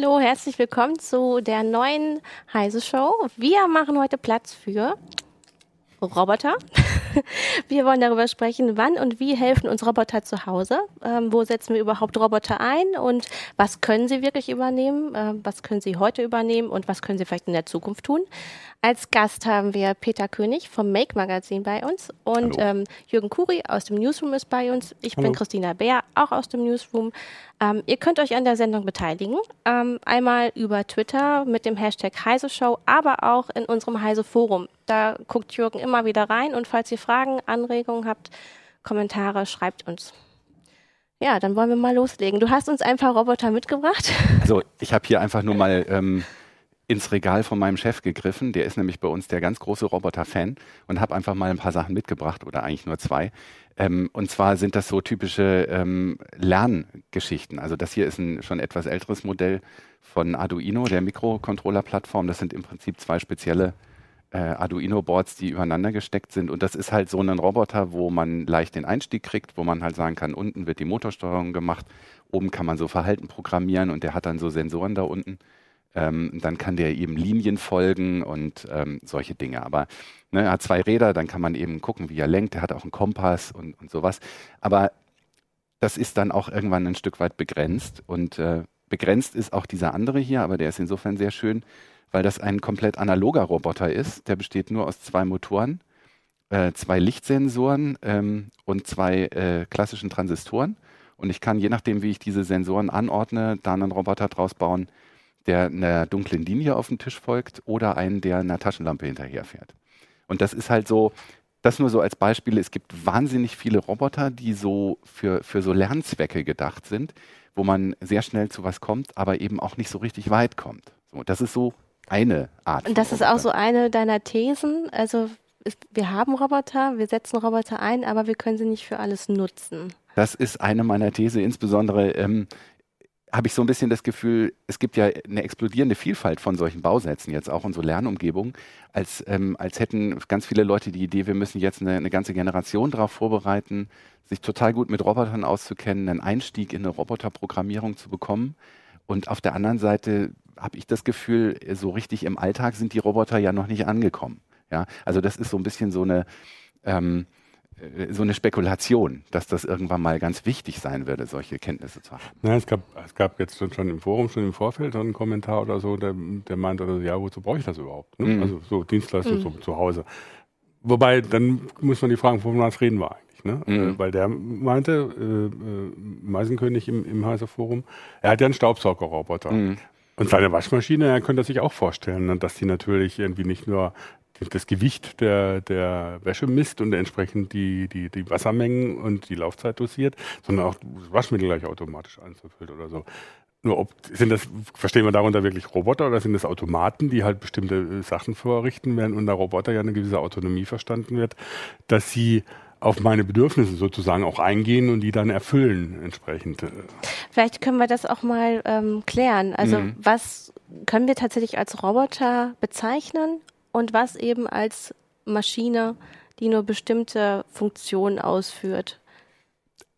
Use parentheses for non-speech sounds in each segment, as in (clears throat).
Hallo, herzlich willkommen zu der neuen Heise Show. Wir machen heute Platz für Roboter. (laughs) Wir wollen darüber sprechen, wann und wie helfen uns Roboter zu Hause. Ähm, wo setzen wir überhaupt Roboter ein und was können sie wirklich übernehmen? Ähm, was können sie heute übernehmen und was können sie vielleicht in der Zukunft tun? Als Gast haben wir Peter König vom Make Magazin bei uns und ähm, Jürgen Kuri aus dem Newsroom ist bei uns. Ich Hallo. bin Christina Bär, auch aus dem Newsroom. Ähm, ihr könnt euch an der Sendung beteiligen. Ähm, einmal über Twitter mit dem Hashtag Heise Show, aber auch in unserem Heise Forum. Da guckt Jürgen immer wieder rein und falls ihr Fragen, Anregungen habt, Kommentare, schreibt uns. Ja, dann wollen wir mal loslegen. Du hast uns ein paar Roboter mitgebracht. Also ich habe hier einfach nur mal ähm, ins Regal von meinem Chef gegriffen. Der ist nämlich bei uns der ganz große Roboter-Fan und habe einfach mal ein paar Sachen mitgebracht oder eigentlich nur zwei. Ähm, und zwar sind das so typische ähm, Lerngeschichten. Also das hier ist ein schon etwas älteres Modell von Arduino, der Mikrocontroller-Plattform. Das sind im Prinzip zwei spezielle äh, Arduino-Boards, die übereinander gesteckt sind. Und das ist halt so ein Roboter, wo man leicht den Einstieg kriegt, wo man halt sagen kann, unten wird die Motorsteuerung gemacht, oben kann man so Verhalten programmieren und der hat dann so Sensoren da unten. Ähm, dann kann der eben Linien folgen und ähm, solche Dinge. Aber ne, er hat zwei Räder, dann kann man eben gucken, wie er lenkt. Er hat auch einen Kompass und, und sowas. Aber das ist dann auch irgendwann ein Stück weit begrenzt. Und äh, begrenzt ist auch dieser andere hier, aber der ist insofern sehr schön, weil das ein komplett analoger Roboter ist. Der besteht nur aus zwei Motoren, äh, zwei Lichtsensoren ähm, und zwei äh, klassischen Transistoren. Und ich kann, je nachdem, wie ich diese Sensoren anordne, da einen Roboter draus bauen, der einer dunklen Linie auf dem Tisch folgt oder einen, der einer Taschenlampe hinterherfährt. Und das ist halt so, das nur so als Beispiel. Es gibt wahnsinnig viele Roboter, die so für, für so Lernzwecke gedacht sind, wo man sehr schnell zu was kommt, aber eben auch nicht so richtig weit kommt. So, das ist so eine Art. Und das ist auch so eine deiner Thesen. Also wir haben Roboter, wir setzen Roboter ein, aber wir können sie nicht für alles nutzen. Das ist eine meiner These, insbesondere ähm, habe ich so ein bisschen das Gefühl, es gibt ja eine explodierende Vielfalt von solchen Bausätzen jetzt auch in so Lernumgebungen, als, ähm, als hätten ganz viele Leute die Idee, wir müssen jetzt eine, eine ganze Generation darauf vorbereiten, sich total gut mit Robotern auszukennen, einen Einstieg in eine Roboterprogrammierung zu bekommen. Und auf der anderen Seite habe ich das Gefühl, so richtig im Alltag sind die Roboter ja noch nicht angekommen. Ja, also das ist so ein bisschen so eine ähm, äh, so eine Spekulation, dass das irgendwann mal ganz wichtig sein würde, solche Kenntnisse zu haben. Na, es, gab, es gab jetzt schon im Forum, schon im Vorfeld einen Kommentar oder so, der, der meinte, oder, ja, wozu brauche ich das überhaupt? Ne? Mhm. Also so Dienstleistung mhm. zu, zu Hause. Wobei, dann muss man die fragen, von was reden wir eigentlich? Ne? Mhm. Äh, weil der meinte, äh, äh, Meisenkönig im, im Heise Forum, er hat ja einen Staubsaugerroboter. Mhm. Und seine Waschmaschine, er könnte sich auch vorstellen, ne, dass die natürlich irgendwie nicht nur das Gewicht der, der Wäsche misst und entsprechend die, die, die Wassermengen und die Laufzeit dosiert, sondern auch das Waschmittel gleich automatisch einzufüllt oder so. Nur ob, sind das, verstehen wir darunter wirklich Roboter oder sind das Automaten, die halt bestimmte äh, Sachen vorrichten, während unter Roboter ja eine gewisse Autonomie verstanden wird, dass sie auf meine Bedürfnisse sozusagen auch eingehen und die dann erfüllen entsprechend. Äh. Vielleicht können wir das auch mal ähm, klären. Also mhm. was können wir tatsächlich als Roboter bezeichnen und was eben als Maschine, die nur bestimmte Funktionen ausführt.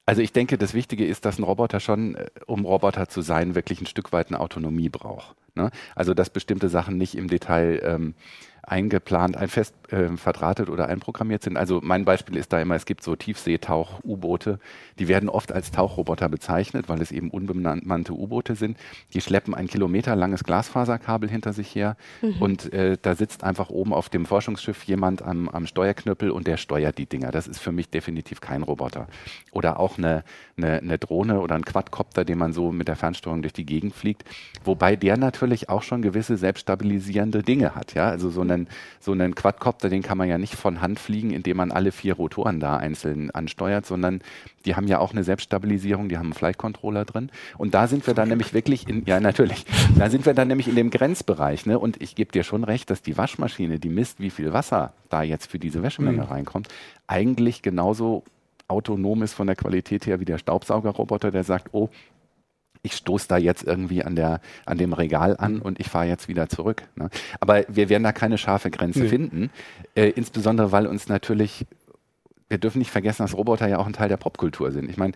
Also ich denke, das Wichtige ist, dass ein Roboter schon, äh, um Roboter zu sein, wirklich ein Stück weit eine Autonomie braucht. Ne? Also dass bestimmte Sachen nicht im Detail ähm, eingeplant, ein fest äh, verdrahtet oder einprogrammiert sind. Also mein Beispiel ist da immer, es gibt so Tiefseetauch-U-Boote, die werden oft als Tauchroboter bezeichnet, weil es eben unbemannte U-Boote sind. Die schleppen ein kilometerlanges Glasfaserkabel hinter sich her mhm. und äh, da sitzt einfach oben auf dem Forschungsschiff jemand am, am Steuerknüppel und der steuert die Dinger. Das ist für mich definitiv kein Roboter. Oder auch eine, eine, eine Drohne oder ein Quadcopter, den man so mit der Fernsteuerung durch die Gegend fliegt, wobei der natürlich auch schon gewisse selbststabilisierende Dinge hat. Ja? Also so einen, so einen Quadcopter, den kann man ja nicht von Hand fliegen, indem man alle vier Rotoren da einzeln ansteuert, sondern die haben ja auch eine Selbststabilisierung, die haben einen Flight Controller drin. Und da sind wir dann nämlich wirklich in, ja natürlich, da sind wir dann nämlich in dem Grenzbereich. Ne? Und ich gebe dir schon recht, dass die Waschmaschine, die misst, wie viel Wasser da jetzt für diese Wäschemenge mhm. reinkommt, eigentlich genauso autonom ist von der Qualität her wie der Staubsaugerroboter, der sagt, oh, ich stoße da jetzt irgendwie an, der, an dem Regal an und ich fahre jetzt wieder zurück. Ne? Aber wir werden da keine scharfe Grenze nee. finden, äh, insbesondere weil uns natürlich, wir dürfen nicht vergessen, dass Roboter ja auch ein Teil der Popkultur sind. Ich meine,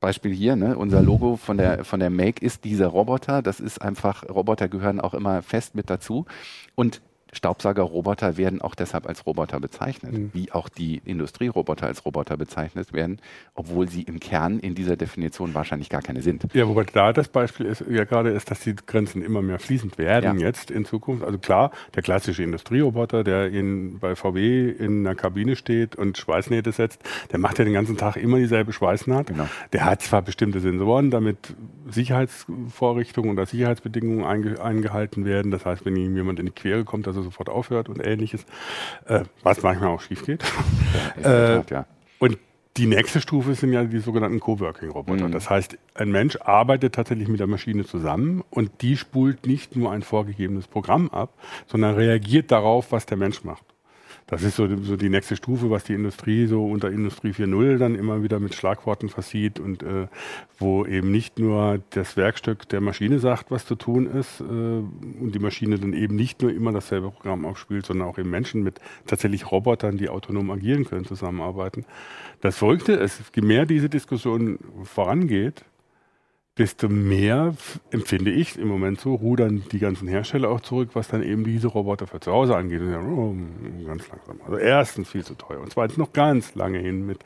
Beispiel hier, ne, unser Logo von der, von der Make ist dieser Roboter. Das ist einfach, Roboter gehören auch immer fest mit dazu. Und Staubsaugerroboter werden auch deshalb als Roboter bezeichnet, mhm. wie auch die Industrieroboter als Roboter bezeichnet werden, obwohl sie im Kern in dieser Definition wahrscheinlich gar keine sind. Ja, wobei da das Beispiel ist, ja gerade ist, dass die Grenzen immer mehr fließend werden ja. jetzt in Zukunft. Also klar, der klassische Industrieroboter, der in, bei VW in einer Kabine steht und Schweißnähte setzt, der macht ja den ganzen Tag immer dieselbe Schweißnaht. Genau. Der hat zwar bestimmte Sensoren, damit Sicherheitsvorrichtungen oder Sicherheitsbedingungen einge eingehalten werden. Das heißt, wenn ihm jemand in die Quere kommt, dass er sofort aufhört und ähnliches, äh, was manchmal auch schief geht. Ja, äh, ja. Und die nächste Stufe sind ja die sogenannten Coworking-Roboter. Mhm. Das heißt, ein Mensch arbeitet tatsächlich mit der Maschine zusammen und die spult nicht nur ein vorgegebenes Programm ab, sondern reagiert darauf, was der Mensch macht. Das ist so, so die nächste Stufe, was die Industrie so unter Industrie 4.0 dann immer wieder mit Schlagworten versieht und äh, wo eben nicht nur das Werkstück der Maschine sagt, was zu tun ist äh, und die Maschine dann eben nicht nur immer dasselbe Programm aufspielt, sondern auch eben Menschen mit tatsächlich Robotern, die autonom agieren können, zusammenarbeiten. Das Verrückte ist, je mehr diese Diskussion vorangeht, desto mehr empfinde ich im Moment so, rudern die ganzen Hersteller auch zurück, was dann eben diese Roboter für zu Hause angeht. Und sagen, oh, ganz langsam. Also erstens viel zu teuer und zweitens noch ganz lange hin mit.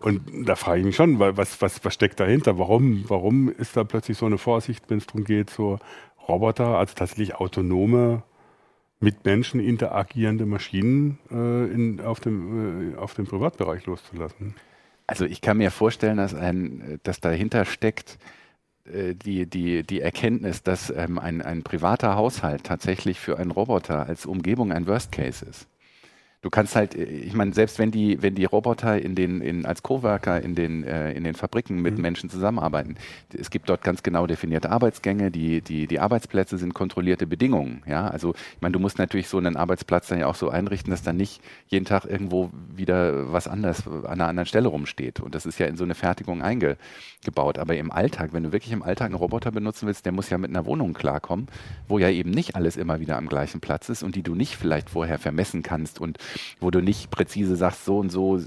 Und da frage ich mich schon, was, was, was steckt dahinter? Warum, warum ist da plötzlich so eine Vorsicht, wenn es darum geht, so Roboter, also tatsächlich autonome mit Menschen interagierende Maschinen äh, in, auf, dem, äh, auf dem Privatbereich loszulassen? Also ich kann mir vorstellen, dass, ein, dass dahinter steckt, äh, die, die, die Erkenntnis, dass ähm, ein, ein privater Haushalt tatsächlich für einen Roboter als Umgebung ein Worst Case ist du kannst halt, äh, ich meine, selbst wenn die, wenn die Roboter in den, in, als Coworker in den, äh, in den Fabriken mit mhm. Menschen zusammenarbeiten, es gibt dort ganz genau definierte Arbeitsgänge, die, die, die Arbeitsplätze sind kontrollierte Bedingungen. Ja, also ich meine, du musst natürlich so einen Arbeitsplatz dann ja auch so einrichten, dass dann nicht jeden Tag irgendwo wieder was anderes an einer anderen Stelle rumsteht. Und das ist ja in so eine Fertigung eingebaut. Aber im Alltag, wenn du wirklich im Alltag einen Roboter benutzen willst, der muss ja mit einer Wohnung klarkommen, wo ja eben nicht alles immer wieder am gleichen Platz ist und die du nicht vielleicht vorher vermessen kannst und wo du nicht präzise sagst, so und so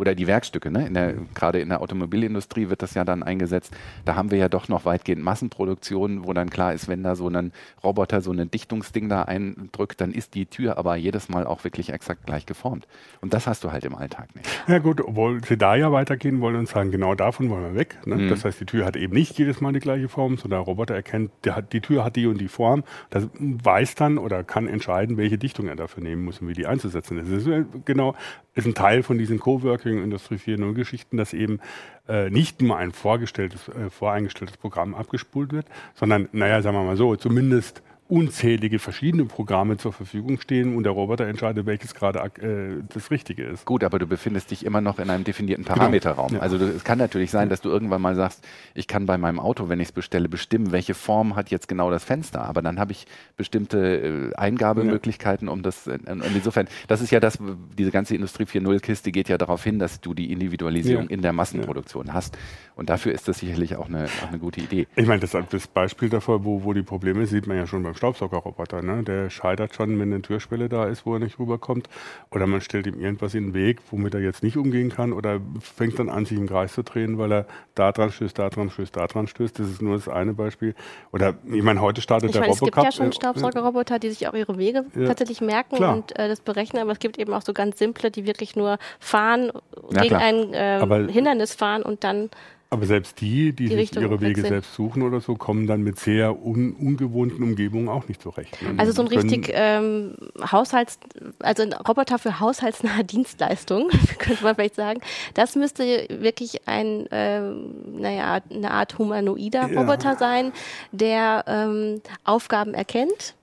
oder die Werkstücke, ne? in der, gerade in der Automobilindustrie wird das ja dann eingesetzt. Da haben wir ja doch noch weitgehend Massenproduktion, wo dann klar ist, wenn da so ein Roboter so ein Dichtungsding da eindrückt, dann ist die Tür aber jedes Mal auch wirklich exakt gleich geformt. Und das hast du halt im Alltag nicht. Ja gut, obwohl sie da ja weitergehen wollen und sagen, genau davon wollen wir weg. Ne? Mhm. Das heißt, die Tür hat eben nicht jedes Mal die gleiche Form, sondern der Roboter erkennt, der hat, die Tür hat die und die Form. Das weiß dann oder kann entscheiden, welche Dichtung er dafür nehmen muss und wie die einzusetzen ist. Das ist genau, ist ein Teil von diesen Coworking Marketing, Industrie 4.0 Geschichten, dass eben äh, nicht nur ein vorgestelltes, äh, voreingestelltes Programm abgespult wird, sondern, naja, sagen wir mal so, zumindest unzählige verschiedene Programme zur Verfügung stehen und der Roboter entscheidet, welches gerade äh, das Richtige ist. Gut, aber du befindest dich immer noch in einem definierten genau. Parameterraum. Genau. Ja. Also es kann natürlich sein, dass du irgendwann mal sagst, ich kann bei meinem Auto, wenn ich es bestelle, bestimmen, welche Form hat jetzt genau das Fenster. Aber dann habe ich bestimmte äh, Eingabemöglichkeiten, um das. Äh, und insofern, das ist ja das, diese ganze Industrie 4.0-Kiste geht ja darauf hin, dass du die Individualisierung ja. in der Massenproduktion ja. hast. Und dafür ist das sicherlich auch eine, auch eine gute Idee. Ich meine, das, das Beispiel davor, wo, wo die Probleme sieht man ja schon beim Staubsaugerroboter. Ne? Der scheitert schon, wenn eine Türschwelle da ist, wo er nicht rüberkommt. Oder man stellt ihm irgendwas in den Weg, womit er jetzt nicht umgehen kann. Oder fängt dann an, sich im Kreis zu drehen, weil er da dran stößt, da dran stößt, da dran stößt. Das ist nur das eine Beispiel. Oder ich meine, heute startet Ich der meine, es gibt ja schon Staubsaugerroboter, die sich auch ihre Wege Ja. tatsächlich merken Klar. und äh, das berechnen, aber es gibt eben auch so ganz simple, die wirklich nur fahren, Ja, gegen klar. ein äh, Hindernis fahren und dann Aber selbst die, die, Die sich Richtung ihre Wege selbst suchen oder so, kommen dann mit sehr un ungewohnten Umgebungen auch nicht zurecht. ne? Also so ein richtig ähm, Haushalts, also ein Roboter für haushaltsnahe (laughs) Dienstleistungen, (laughs) könnte man vielleicht sagen. Das müsste wirklich ein, ähm, naja, eine Art humanoider Ja. Roboter sein, der ähm, Aufgaben erkennt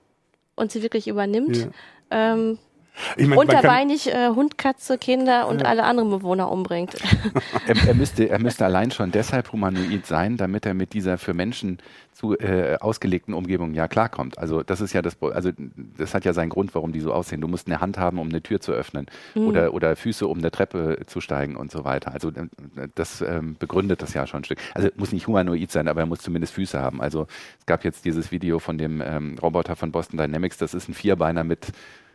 und sie wirklich übernimmt. Ja. Ähm, Ich mein, unterbeinig äh, Hund, Katze, Kinder und alle anderen Bewohner umbringt. (laughs) Er, er, müsste, er müsste allein schon deshalb humanoid sein, damit er mit dieser für Menschen zu äh, ausgelegten Umgebung ja klarkommt. Also das ist ja das, also das hat ja seinen Grund, warum die so aussehen. Du musst eine Hand haben, um eine Tür zu öffnen oder, oder Füße, um eine Treppe zu steigen und so weiter. Also äh, das ähm, begründet das ja schon ein Stück. Also muss nicht humanoid sein, aber er muss zumindest Füße haben. Also es gab jetzt dieses Video von dem ähm, Roboter von Boston Dynamics. Das ist ein Vierbeiner mit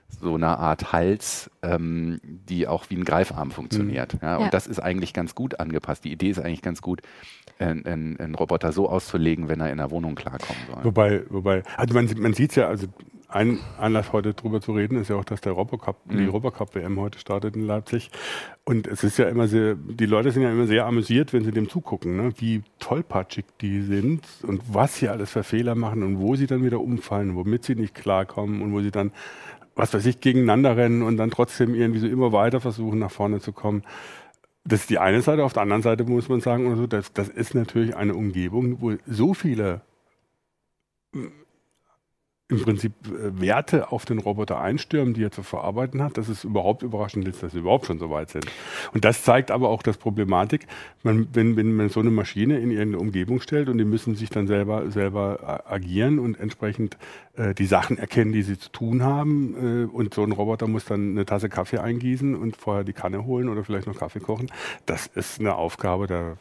so einer Art Hals, ähm, die auch wie ein Greifarm funktioniert. Ja, und Ja. das ist eigentlich ganz gut angepasst. Die Idee ist eigentlich ganz gut, einen Roboter so auszulegen, wenn er in der Wohnung klarkommen soll. Wobei, wobei, also man, man sieht ja, also ein Anlass heute drüber zu reden ist ja auch, dass der Robocup, die Mhm. Robocup WM heute startet in Leipzig. Und es ist ja immer sehr, die Leute sind ja immer sehr amüsiert, wenn sie dem zugucken, ne? wie tollpatschig die sind und was sie alles für Fehler machen und wo sie dann wieder umfallen, womit sie nicht klarkommen und wo sie dann, was weiß ich, gegeneinander rennen und dann trotzdem irgendwie so immer weiter versuchen, nach vorne zu kommen. Das ist die eine Seite. Auf der anderen Seite muss man sagen, oder so, das, das ist natürlich eine Umgebung, wo so viele im Prinzip äh, Werte auf den Roboter einstürmen, die er zu verarbeiten hat, dass es überhaupt überraschend ist, dass sie überhaupt schon so weit sind. Und das zeigt aber auch das Problematik, man, wenn, wenn man so eine Maschine in irgendeine Umgebung stellt und die müssen sich dann selber, selber äh, agieren und entsprechend äh, die Sachen erkennen, die sie zu tun haben. Äh, und so ein Roboter muss dann eine Tasse Kaffee eingießen und vorher die Kanne holen oder vielleicht noch Kaffee kochen. Das ist eine Aufgabe, da,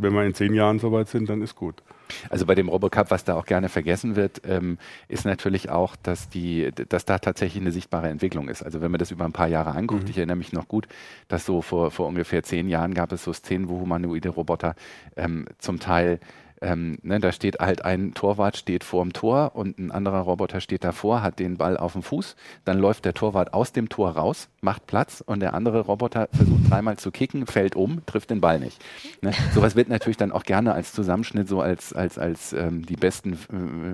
wenn wir in zehn Jahren soweit sind, dann ist gut. Also bei dem Robocup, was da auch gerne vergessen wird, ähm, ist natürlich auch, dass die, dass da tatsächlich eine sichtbare Entwicklung ist. Also wenn man das über ein paar Jahre anguckt, ich erinnere mich noch gut, dass so vor, vor ungefähr zehn Jahren gab es so Szenen, wo humanoide Roboter ähm, zum Teil ähm, ne, da steht halt ein Torwart steht vorm Tor und ein anderer Roboter steht davor, hat den Ball auf dem Fuß. Dann läuft der Torwart aus dem Tor raus, macht Platz und der andere Roboter versucht dreimal zu kicken, fällt um, trifft den Ball nicht. Ne? Sowas wird natürlich dann auch gerne als Zusammenschnitt so als als als ähm, die besten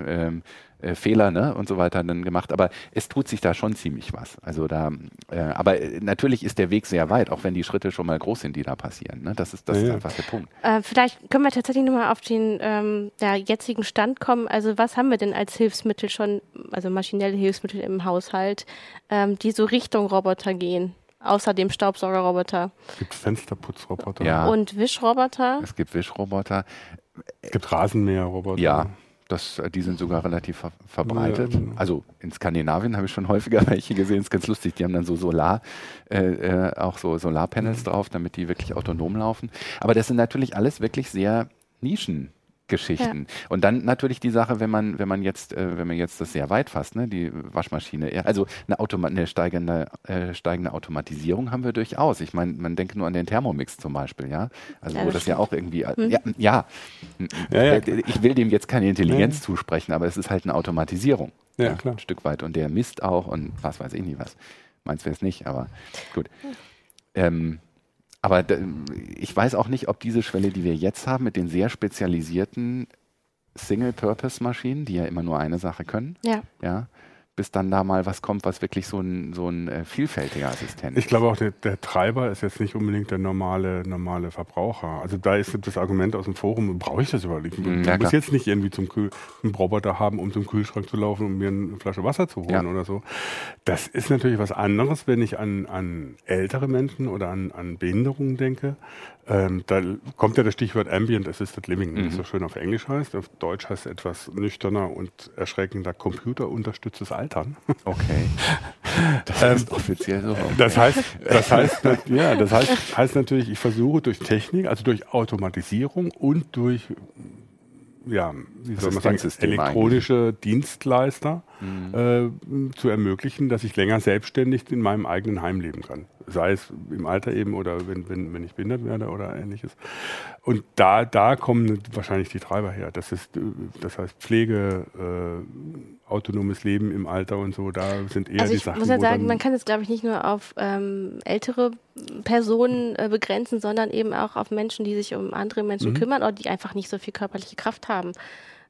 äh, ähm, äh, Fehler ne, und so weiter dann gemacht. Aber es tut sich da schon ziemlich was. Also da, äh, aber äh, natürlich ist der Weg sehr weit, auch wenn die Schritte schon mal groß sind, die da passieren. Ne? Das ist das Ja, ist einfach der Punkt. Äh, vielleicht können wir tatsächlich nochmal auf den ähm, ja, jetzigen Stand kommen. Also was haben wir denn als Hilfsmittel schon, also maschinelle Hilfsmittel im Haushalt, ähm, die so Richtung Roboter gehen? Außer dem Staubsaugerroboter Es gibt Fensterputzroboter, Ja. und Wischroboter. Es gibt Wischroboter. es gibt Rasenmäherroboter. Ja, das, äh, die sind sogar relativ ver verbreitet. Ja, genau. Also in Skandinavien habe ich schon häufiger (laughs) welche gesehen. ist ganz lustig. Die haben dann so Solar, äh, äh, auch so Solarpanels Mhm. drauf, damit die wirklich autonom laufen. Aber das sind natürlich alles wirklich sehr Nischen. Geschichten. Und dann natürlich die Sache, wenn man, wenn man jetzt, äh, wenn man jetzt das sehr weit fasst, ne, die Waschmaschine, ja, also eine, Automa eine steigende, äh, steigende Automatisierung haben wir durchaus. Ich meine, man denke nur an den Thermomix zum Beispiel, ja. Also Ja, wo das das ja stimmt. auch irgendwie, äh, ja, ja. Ja, ja. Äh, Ich will dem jetzt keine Intelligenz zusprechen, aber es ist halt eine Automatisierung. Ja, klar. Ein Stück weit. Und der misst auch und was weiß ich nicht was. Meins wäre es nicht, aber gut. Ähm, aber ich weiß auch nicht, ob diese Schwelle, die wir jetzt haben, mit den sehr spezialisierten Single-Purpose-Maschinen, die ja immer nur eine Sache können, Ja. ja, bis dann da mal was kommt, was wirklich so ein, so ein äh, vielfältiger Assistent Ich glaube auch, der, der Treiber ist jetzt nicht unbedingt der normale, normale Verbraucher. Also da ist das Argument aus dem Forum, brauche ich das überhaupt nicht? Ich muss ja, klar. jetzt nicht irgendwie zum Kühl, einen Roboter haben, um zum Kühlschrank zu laufen, um mir eine Flasche Wasser zu holen Ja. oder so. Das ist natürlich was anderes, wenn ich an, an ältere Menschen oder an, an Behinderungen denke. Ähm, da kommt ja das Stichwort Ambient Assisted Living, das so schön auf Englisch heißt. Auf Deutsch heißt es etwas nüchterner und erschreckender computerunterstütztes Altern. (laughs) Okay. Das ist offiziell so. Das heißt, das heißt, ja, das heißt, heißt natürlich, ich versuche durch Technik, also durch Automatisierung und durch ja, wie soll man sagen, elektronische Dienstleister Mhm. äh, zu ermöglichen, dass ich länger selbstständig in meinem eigenen Heim leben kann. Sei es im Alter eben oder wenn, wenn, wenn ich behindert werde oder ähnliches. Und da, da kommen wahrscheinlich die Treiber her. Das ist, äh, das heißt Pflege, äh, autonomes Leben im Alter und so, da sind eher Also die ich Sachen. muss ja sagen, man kann es, glaube ich, nicht nur auf ähm, ältere Personen äh, begrenzen, sondern eben auch auf Menschen, die sich um andere Menschen Mhm. kümmern oder die einfach nicht so viel körperliche Kraft haben.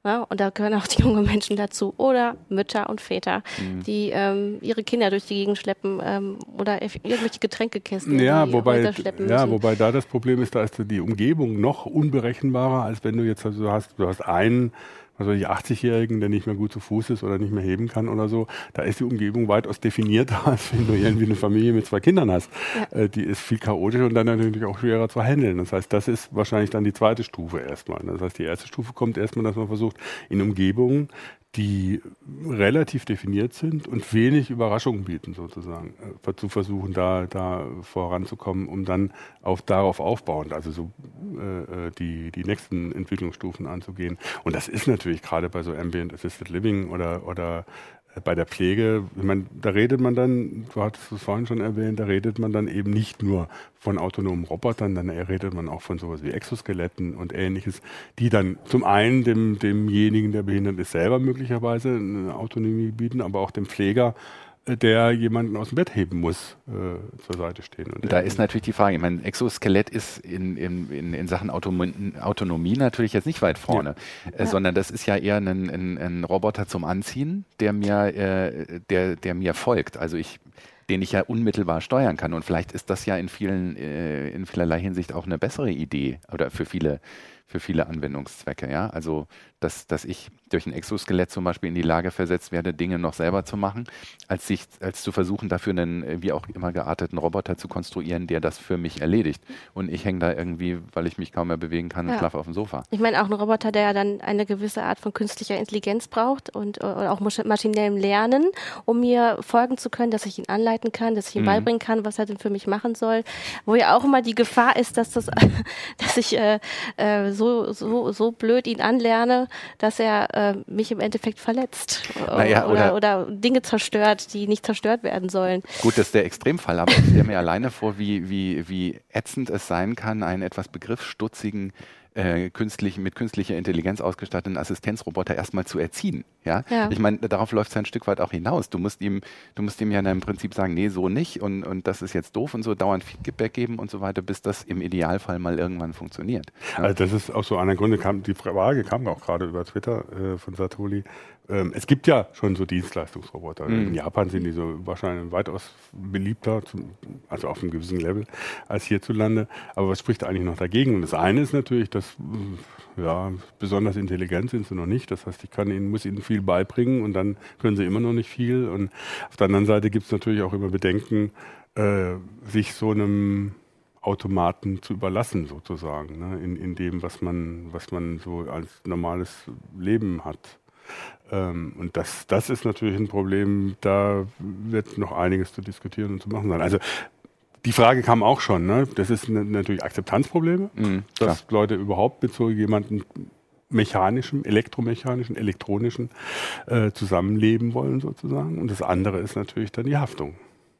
Ja, und da gehören auch die jungen Menschen dazu. Oder Mütter und Väter, Mhm. die ähm, ihre Kinder durch die Gegend schleppen ähm, oder irgendwelche Getränkekisten Ja, wobei, ja, müssen. wobei da das Problem ist, da ist die Umgebung noch unberechenbarer, als wenn du jetzt also hast, du hast einen, weiß ich, 80-Jährigen, der nicht mehr gut zu Fuß ist oder nicht mehr heben kann oder so. Da ist die Umgebung weitaus definierter, (laughs) als wenn du irgendwie eine Familie mit zwei Kindern hast. Äh, die ist viel chaotischer und dann natürlich auch schwerer zu handeln. Das heißt, das ist wahrscheinlich dann die zweite Stufe erstmal. Das heißt, die erste Stufe kommt erstmal, dass man versucht, in Umgebungen, die relativ definiert sind und wenig Überraschungen bieten, sozusagen, äh, zu versuchen, da, da voranzukommen, um dann auf, darauf aufbauend, also so äh, äh, die, die nächsten Entwicklungsstufen anzugehen. Und das ist natürlich gerade bei so Ambient Assisted Living oder, oder bei der Pflege, ich meine, da redet man dann, du hattest es vorhin schon erwähnt, da redet man dann eben nicht nur von autonomen Robotern, dann redet man auch von sowas wie Exoskeletten und ähnliches, die dann zum einen dem, demjenigen, der behindert ist, selber möglicherweise eine Autonomie bieten, aber auch dem Pfleger, der jemanden aus dem Bett heben muss, äh, zur Seite stehen. Und Da ist natürlich die Frage, ich meine, Exoskelett ist in, in, in, in Sachen Autonom Autonomie natürlich jetzt nicht weit vorne, äh, sondern das ist ja eher ein, ein, ein Roboter zum Anziehen, der mir, äh, der, der mir folgt. Also ich den ich ja unmittelbar steuern kann. Und vielleicht ist das ja in vielen, äh, in vielerlei Hinsicht auch eine bessere Idee oder für viele, für viele Anwendungszwecke. Ja, also dass, dass ich durch ein Exoskelett zum Beispiel in die Lage versetzt werde, Dinge noch selber zu machen, als sich, als zu versuchen, dafür einen wie auch immer gearteten Roboter zu konstruieren, der das für mich erledigt. Und ich hänge da irgendwie, weil ich mich kaum mehr bewegen kann, Ja. schlafe auf dem Sofa. Ich meine, auch ein Roboter, der ja dann eine gewisse Art von künstlicher Intelligenz braucht und äh, auch masch- maschinellem Lernen, um mir folgen zu können, dass ich ihn anleiten kann, dass ich ihm Mhm. beibringen kann, was er denn für mich machen soll. Wo ja auch immer die Gefahr ist, dass das, (laughs) dass ich äh, äh, so, so, so blöd ihn anlerne, dass er äh, mich im Endeffekt verletzt Naja, oder, oder- oder Dinge zerstört, die nicht zerstört werden sollen. Gut, das ist der Extremfall, aber ich stelle mir alleine vor, wie, wie, wie ätzend es sein kann, einen etwas begriffsstutzigen, äh, künstlichen, mit künstlicher Intelligenz ausgestatteten Assistenzroboter erstmal zu erziehen. Ja? Ja. Ich meine, darauf läuft es ja ein Stück weit auch hinaus. Du musst ihm, du musst ihm ja im Prinzip sagen, nee, so nicht und, und das ist jetzt doof und so, dauernd Feedback geben und so weiter, bis das im Idealfall mal irgendwann funktioniert. Ja? Also das ist auch so einer Gründe, kam, die Frage kam auch gerade über Twitter äh, von Satoli. Ähm, es gibt ja schon so Dienstleistungsroboter. Mhm. In Japan sind die so wahrscheinlich weitaus beliebter, zum, also auf einem gewissen Level, als hierzulande. Aber was spricht eigentlich noch dagegen? Und das eine ist natürlich, dass mh, ja, besonders intelligent sind sie noch nicht. Das heißt, ich kann ihnen, muss ihnen viel beibringen und dann können sie immer noch nicht viel. Und auf der anderen Seite gibt es natürlich auch immer Bedenken, äh, sich so einem Automaten zu überlassen, sozusagen, ne? in, in dem, was man, was man so als normales Leben hat. Ähm, und das, das ist natürlich ein Problem, da wird noch einiges zu diskutieren und zu machen sein. Also die Frage kam auch schon, ne? das ist natürlich Akzeptanzprobleme, Mhm, dass Leute überhaupt mit so jemandem mechanischem, elektromechanischen, elektronischen äh, zusammenleben wollen sozusagen. Und das andere ist natürlich dann die Haftung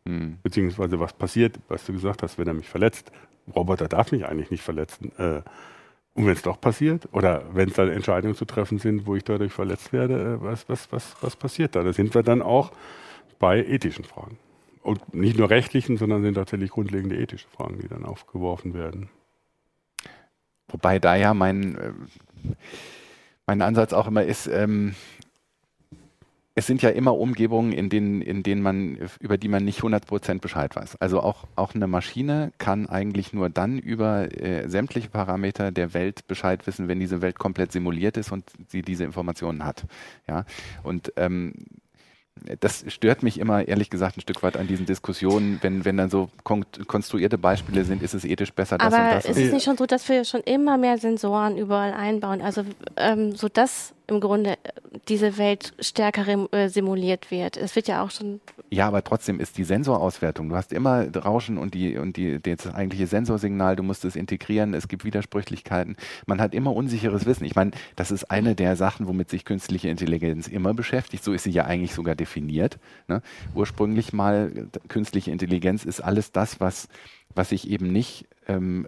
Mhm. beziehungsweise was passiert, was du gesagt hast, wenn er mich verletzt. Roboter darf mich eigentlich nicht verletzen. Äh, und wenn es doch passiert, oder wenn es dann Entscheidungen zu treffen sind, wo ich dadurch verletzt werde, äh, was, was, was, was passiert da? Da sind wir dann auch bei ethischen Fragen. Und nicht nur rechtlichen, sondern sind tatsächlich grundlegende ethische Fragen, die dann aufgeworfen werden. Wobei da ja mein, äh, mein Ansatz auch immer ist, ähm, es sind ja immer Umgebungen, in denen, in denen man, über die man nicht 100% Bescheid weiß. Also auch, auch eine Maschine kann eigentlich nur dann über äh, sämtliche Parameter der Welt Bescheid wissen, wenn diese Welt komplett simuliert ist und sie diese Informationen hat. Ja? Und ähm, das stört mich immer, ehrlich gesagt, ein Stück weit an diesen Diskussionen. Wenn, wenn dann so kon konstruierte Beispiele sind, ist es ethisch besser, das Aber und das. ist es nicht schon so, dass wir schon immer mehr Sensoren überall einbauen? Also ähm, so dass im Grunde äh, diese Welt stärker äh, simuliert wird. Es wird ja auch schon. Ja, aber trotzdem ist die Sensorauswertung. Du hast immer Rauschen und die und die das eigentliche Sensorsignal. Du musst es integrieren. Es gibt Widersprüchlichkeiten. Man hat immer unsicheres Wissen. Ich meine, das ist eine der Sachen, womit sich künstliche Intelligenz immer beschäftigt. So ist sie ja eigentlich sogar definiert. Ne? Ursprünglich mal künstliche Intelligenz ist alles das, was was ich eben nicht ähm,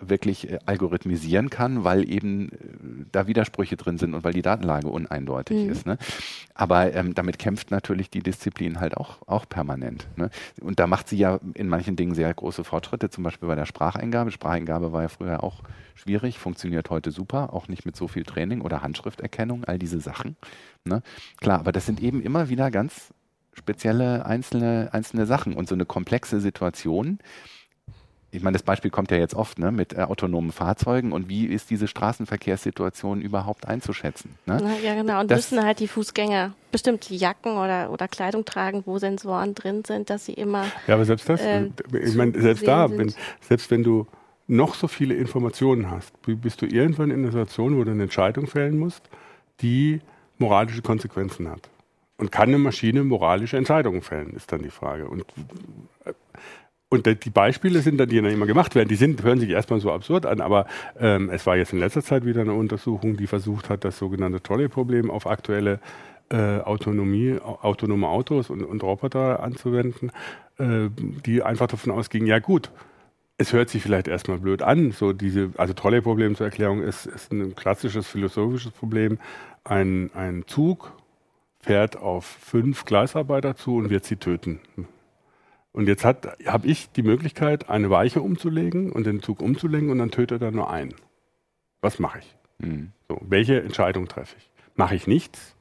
wirklich äh, algorithmisieren kann, weil eben äh, da Widersprüche drin sind und weil die Datenlage uneindeutig mhm. ist. Ne? Aber ähm, damit kämpft natürlich die Disziplin halt auch, auch permanent. Ne? Und da macht sie ja in manchen Dingen sehr große Fortschritte, zum Beispiel bei der Spracheingabe. Spracheingabe war ja früher auch schwierig, funktioniert heute super, auch nicht mit so viel Training oder Handschrifterkennung, all diese Sachen. Ne? Klar, aber das sind eben immer wieder ganz spezielle einzelne, einzelne Sachen und so eine komplexe Situation ich meine, das Beispiel kommt ja jetzt oft ne, mit äh, autonomen Fahrzeugen und wie ist diese Straßenverkehrssituation überhaupt einzuschätzen? Ne? Na, ja, genau. Und das, müssen halt die Fußgänger bestimmte Jacken oder, oder Kleidung tragen, wo Sensoren drin sind, dass sie immer. Ja, aber selbst das, äh, ich meine, selbst da, wenn, selbst wenn du noch so viele Informationen hast, bist du irgendwann in einer Situation, wo du eine Entscheidung fällen musst, die moralische Konsequenzen hat. Und kann eine Maschine moralische Entscheidungen fällen, ist dann die Frage. Und äh, und die Beispiele sind dann, die dann immer gemacht werden, die sind, hören sich erstmal so absurd an, aber ähm, es war jetzt in letzter Zeit wieder eine Untersuchung, die versucht hat, das sogenannte Trolley-Problem auf aktuelle äh, Autonomie, autonome Autos und, und Roboter anzuwenden, äh, die einfach davon ausging, ja gut, es hört sich vielleicht erstmal blöd an, so diese, also Trolley-Problem zur Erklärung ist, ist ein klassisches philosophisches Problem. Ein, ein Zug fährt auf fünf Gleisarbeiter zu und wird sie töten und jetzt habe ich die Möglichkeit, eine Weiche umzulegen und den Zug umzulenken und dann tötet er nur einen. Was mache ich? Mhm. So, welche Entscheidung treffe ich? Mache ich nichts?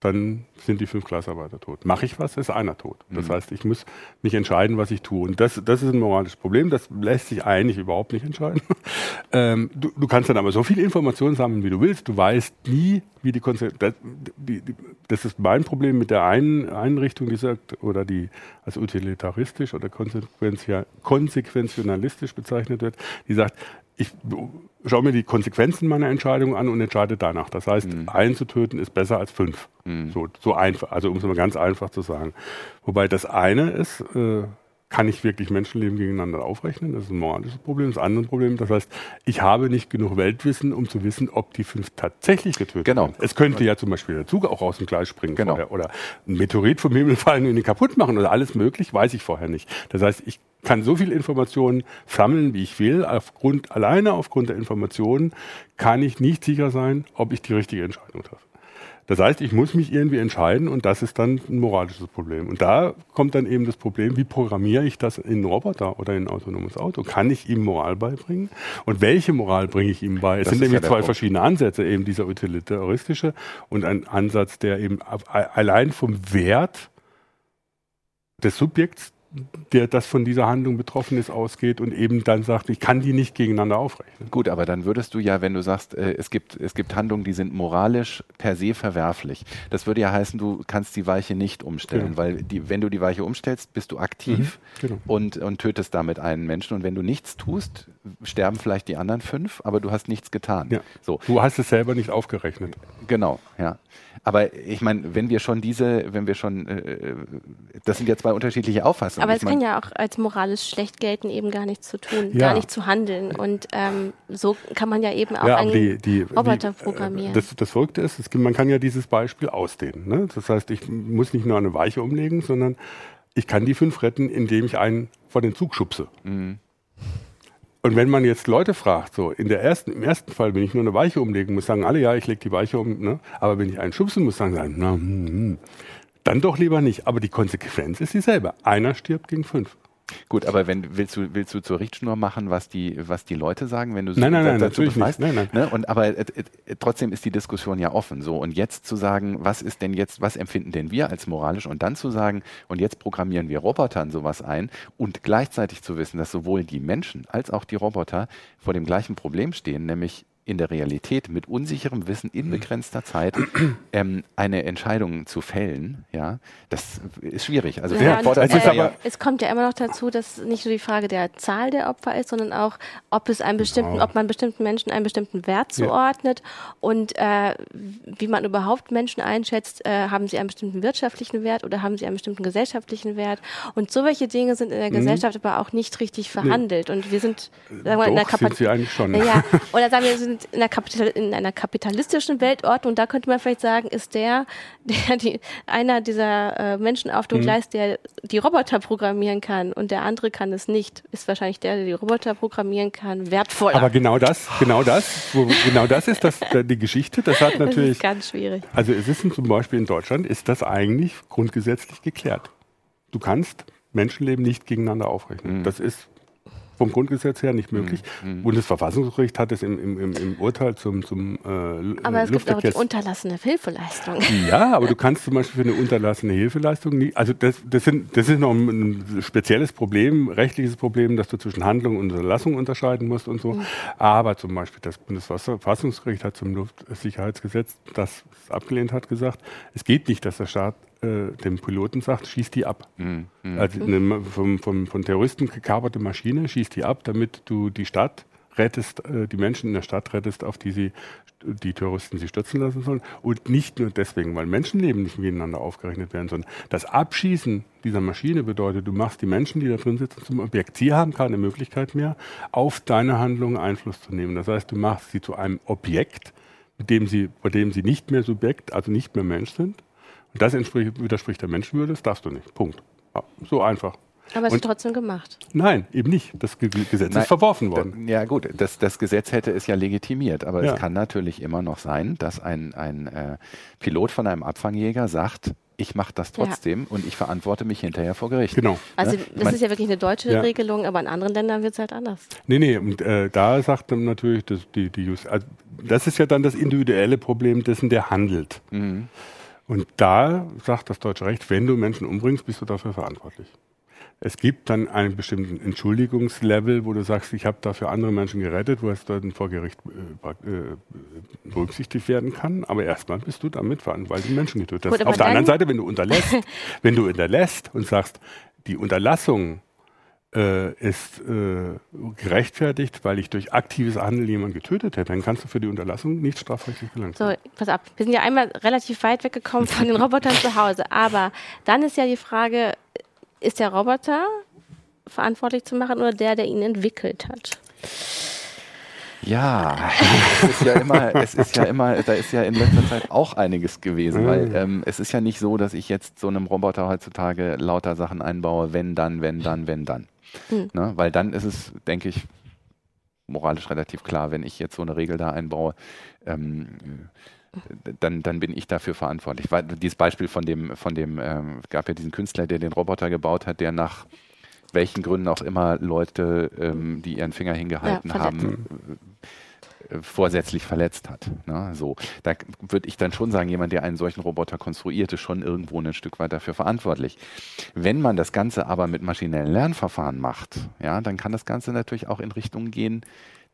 Dann sind die fünf Klassenarbeiter tot. Mache ich was, ist einer tot. Das mhm. heißt, ich muss mich entscheiden, was ich tue. Und das, das ist ein moralisches Problem. Das lässt sich eigentlich überhaupt nicht entscheiden. (laughs) ähm, du, du, kannst dann aber so viele Informationen sammeln, wie du willst. Du weißt nie, wie die Konsequenz. Das, das ist mein Problem mit der einen Einrichtung, die sagt, oder die als utilitaristisch oder konsequentionalistisch bezeichnet wird, die sagt, ich schaue mir die Konsequenzen meiner Entscheidung an und entscheide danach. Das heißt, mhm. einen zu töten ist besser als fünf. Mhm. So, so einfach, also um es mal ganz einfach zu sagen. Wobei das eine ist, äh, kann ich wirklich Menschenleben gegeneinander aufrechnen? Das ist ein moralisches Problem. Das andere Problem, das heißt, ich habe nicht genug Weltwissen, um zu wissen, ob die fünf tatsächlich getötet genau. werden. Es könnte ja zum Beispiel der Zug auch aus dem Gleis springen genau. vorher oder ein Meteorit vom Himmel fallen und ihn kaputt machen oder alles möglich, weiß ich vorher nicht. Das heißt, ich kann so viel Informationen sammeln, wie ich will. Aufgrund, alleine aufgrund der Informationen kann ich nicht sicher sein, ob ich die richtige Entscheidung treffe. Das heißt, ich muss mich irgendwie entscheiden und das ist dann ein moralisches Problem. Und da kommt dann eben das Problem, wie programmiere ich das in einen Roboter oder in ein autonomes Auto? Kann ich ihm Moral beibringen? Und welche Moral bringe ich ihm bei? Es das sind nämlich ja zwei Punkt. verschiedene Ansätze, eben dieser utilitaristische und ein Ansatz, der eben allein vom Wert des Subjekts der das von dieser Handlung betroffen ist, ausgeht und eben dann sagt, ich kann die nicht gegeneinander aufrechnen. Gut, aber dann würdest du ja, wenn du sagst, äh, es, gibt, es gibt Handlungen, die sind moralisch per se verwerflich. Das würde ja heißen, du kannst die Weiche nicht umstellen, genau. weil die, wenn du die Weiche umstellst, bist du aktiv mhm, genau. und, und tötest damit einen Menschen. Und wenn du nichts tust, sterben vielleicht die anderen fünf, aber du hast nichts getan. Ja. So. Du hast es selber nicht aufgerechnet. Genau, ja. Aber ich meine, wenn wir schon diese, wenn wir schon, äh, das sind ja zwei unterschiedliche Auffassungen. Aber es kann ja auch als moralisch schlecht gelten, eben gar nichts zu tun, ja. gar nicht zu handeln. Und ähm, so kann man ja eben auch ja, einen die, die, Roboter die, programmieren. Das, das Verrückte ist, es, man kann ja dieses Beispiel ausdehnen. Ne? Das heißt, ich muss nicht nur eine Weiche umlegen, sondern ich kann die fünf retten, indem ich einen vor den Zug schubse. Mhm. Und wenn man jetzt Leute fragt, so in der ersten, im ersten Fall, wenn ich nur eine Weiche umlegen muss, sagen alle, ja, ich lege die Weiche um, ne? aber wenn ich einen schubsen muss, sagen sie, na, hm, hm, dann doch lieber nicht. Aber die Konsequenz ist dieselbe. Einer stirbt gegen fünf. Gut, aber wenn willst du willst du zur Richtschnur machen, was die was die Leute sagen, wenn du so nein, nein, nein, natürlich befreist, nicht. Nein, nein. Ne? Und aber äh, äh, trotzdem ist die Diskussion ja offen. So und jetzt zu sagen, was ist denn jetzt, was empfinden denn wir als moralisch und dann zu sagen und jetzt programmieren wir Robotern sowas ein und gleichzeitig zu wissen, dass sowohl die Menschen als auch die Roboter vor dem gleichen Problem stehen, nämlich in der Realität mit unsicherem Wissen in begrenzter Zeit ähm, eine Entscheidung zu fällen, ja, das ist schwierig. Also Ja, und, äh, ja- es kommt ja immer noch dazu, dass nicht nur die Frage der Zahl der Opfer ist, sondern auch, ob es einem bestimmten, Genau. ob man bestimmten Menschen einen bestimmten Wert zuordnet und äh, wie man überhaupt Menschen einschätzt, äh, haben sie einen bestimmten wirtschaftlichen Wert oder haben sie einen bestimmten gesellschaftlichen Wert. Und so welche Dinge sind in der Gesellschaft aber auch nicht richtig verhandelt. Und wir sind, sagen wir, in der Doch, sind Kapazität. sie eigentlich schon. Ja, ja. (laughs) Oder sagen wir, wir sind in einer, Kapital in einer kapitalistischen Weltordnung. Da könnte man vielleicht sagen, ist der, (laughs) der die, einer dieser äh, Menschen auf dem Gleis, der die Roboter programmieren kann und der andere kann es nicht, ist wahrscheinlich der, der die Roboter programmieren kann, wertvoller. Aber genau das, genau das, wo, genau das ist das, die Geschichte. Das hat (laughs) das natürlich ist ganz schwierig. Also es ist zum Beispiel in Deutschland, ist das eigentlich grundgesetzlich geklärt. Du kannst Menschenleben nicht gegeneinander aufrechnen. Das ist vom Grundgesetz her nicht möglich. Bundesverfassungsgericht hat es im, im, im, im Urteil zum, zum äh, Aber es gibt auch die unterlassene Hilfeleistung. ja, aber du (laughs) kannst zum Beispiel für eine unterlassene Hilfeleistung nie, also das, das, sind, das ist noch ein, ein spezielles Problem, rechtliches Problem, dass du zwischen Handlung und Unterlassung unterscheiden musst und so. Aber zum Beispiel das Bundesverfassungsgericht hat zum Luftsicherheitsgesetz, das es abgelehnt hat, gesagt, es geht nicht, dass der Staat äh, dem Piloten sagt, schieß die ab. Also eine vom, vom, von Terroristen gekaperte Maschine, schieß die ab, damit du die Stadt rettest, äh, die Menschen in der Stadt rettest, auf die sie die Terroristen sie stürzen lassen sollen. Und nicht nur deswegen, weil Menschenleben nicht miteinander aufgerechnet werden, sondern das Abschießen dieser Maschine bedeutet, du machst die Menschen, die da drin sitzen, zum Objekt. Sie haben keine Möglichkeit mehr, auf deine Handlungen Einfluss zu nehmen. Das heißt, du machst sie zu einem Objekt, mit dem sie, bei dem sie nicht mehr Subjekt, also nicht mehr Mensch sind. Und das entspricht, widerspricht der Menschenwürde, das darfst du nicht. Punkt. Ja, so einfach. Aber es ist trotzdem gemacht. Nein, eben nicht. Das Ge Gesetz Nein, ist verworfen worden. Da, ja gut, das, das Gesetz hätte es ja legitimiert, aber Ja. es kann natürlich immer noch sein, dass ein, ein äh, Pilot von einem Abfangjäger sagt, ich mache das Ja. trotzdem und ich verantworte mich hinterher vor Gericht. Genau. Also Ne? das Man- ist ja wirklich eine deutsche Ja. Regelung, aber in anderen Ländern wird es halt anders. Nee, nee, und äh, da sagt dann natürlich das, die, die also, das ist ja dann das individuelle Problem dessen, der handelt. Mhm. Und da sagt das deutsche Recht, wenn du Menschen umbringst, bist du dafür verantwortlich. Es gibt dann einen bestimmten Entschuldigungslevel, wo du sagst, ich habe dafür andere Menschen gerettet, wo es dann vor Gericht äh, äh, berücksichtigt werden kann. Aber erstmal bist du damit verantwortlich, Menschen getötet hast. Auf der anderen Seite, wenn du unterlässt, (laughs) wenn du unterlässt und sagst, die Unterlassung äh, ist äh, gerechtfertigt, weil ich durch aktives Handeln jemanden getötet hätte, dann kannst du für die Unterlassung nicht strafrechtlich belangt So, pass auf. Wir sind ja einmal relativ weit weggekommen von den Robotern zu Hause. Aber dann ist ja die Frage, ist der Roboter verantwortlich zu machen oder der, der ihn entwickelt hat? Ja, es ist ja immer, es ist ja immer, da ist ja in letzter Zeit auch einiges gewesen, weil ähm, es ist ja nicht so, dass ich jetzt so einem Roboter heutzutage lauter Sachen einbaue, wenn dann, wenn dann, wenn dann. Ne? Weil dann ist es, denke ich, moralisch relativ klar, wenn ich jetzt so eine Regel da einbaue, ähm, dann, dann bin ich dafür verantwortlich. Weil dieses Beispiel von dem, von dem, ähm, es gab ja diesen Künstler, der den Roboter gebaut hat, der nach welchen Gründen auch immer Leute, ähm, die ihren Finger hingehalten Ja, haben, äh, vorsätzlich verletzt hat. Ne? So, da würde ich dann schon sagen, jemand, der einen solchen Roboter konstruiert, ist schon irgendwo ein Stück weit dafür verantwortlich. Wenn man das Ganze aber mit maschinellen Lernverfahren macht, ja, dann kann das Ganze natürlich auch in Richtungen gehen,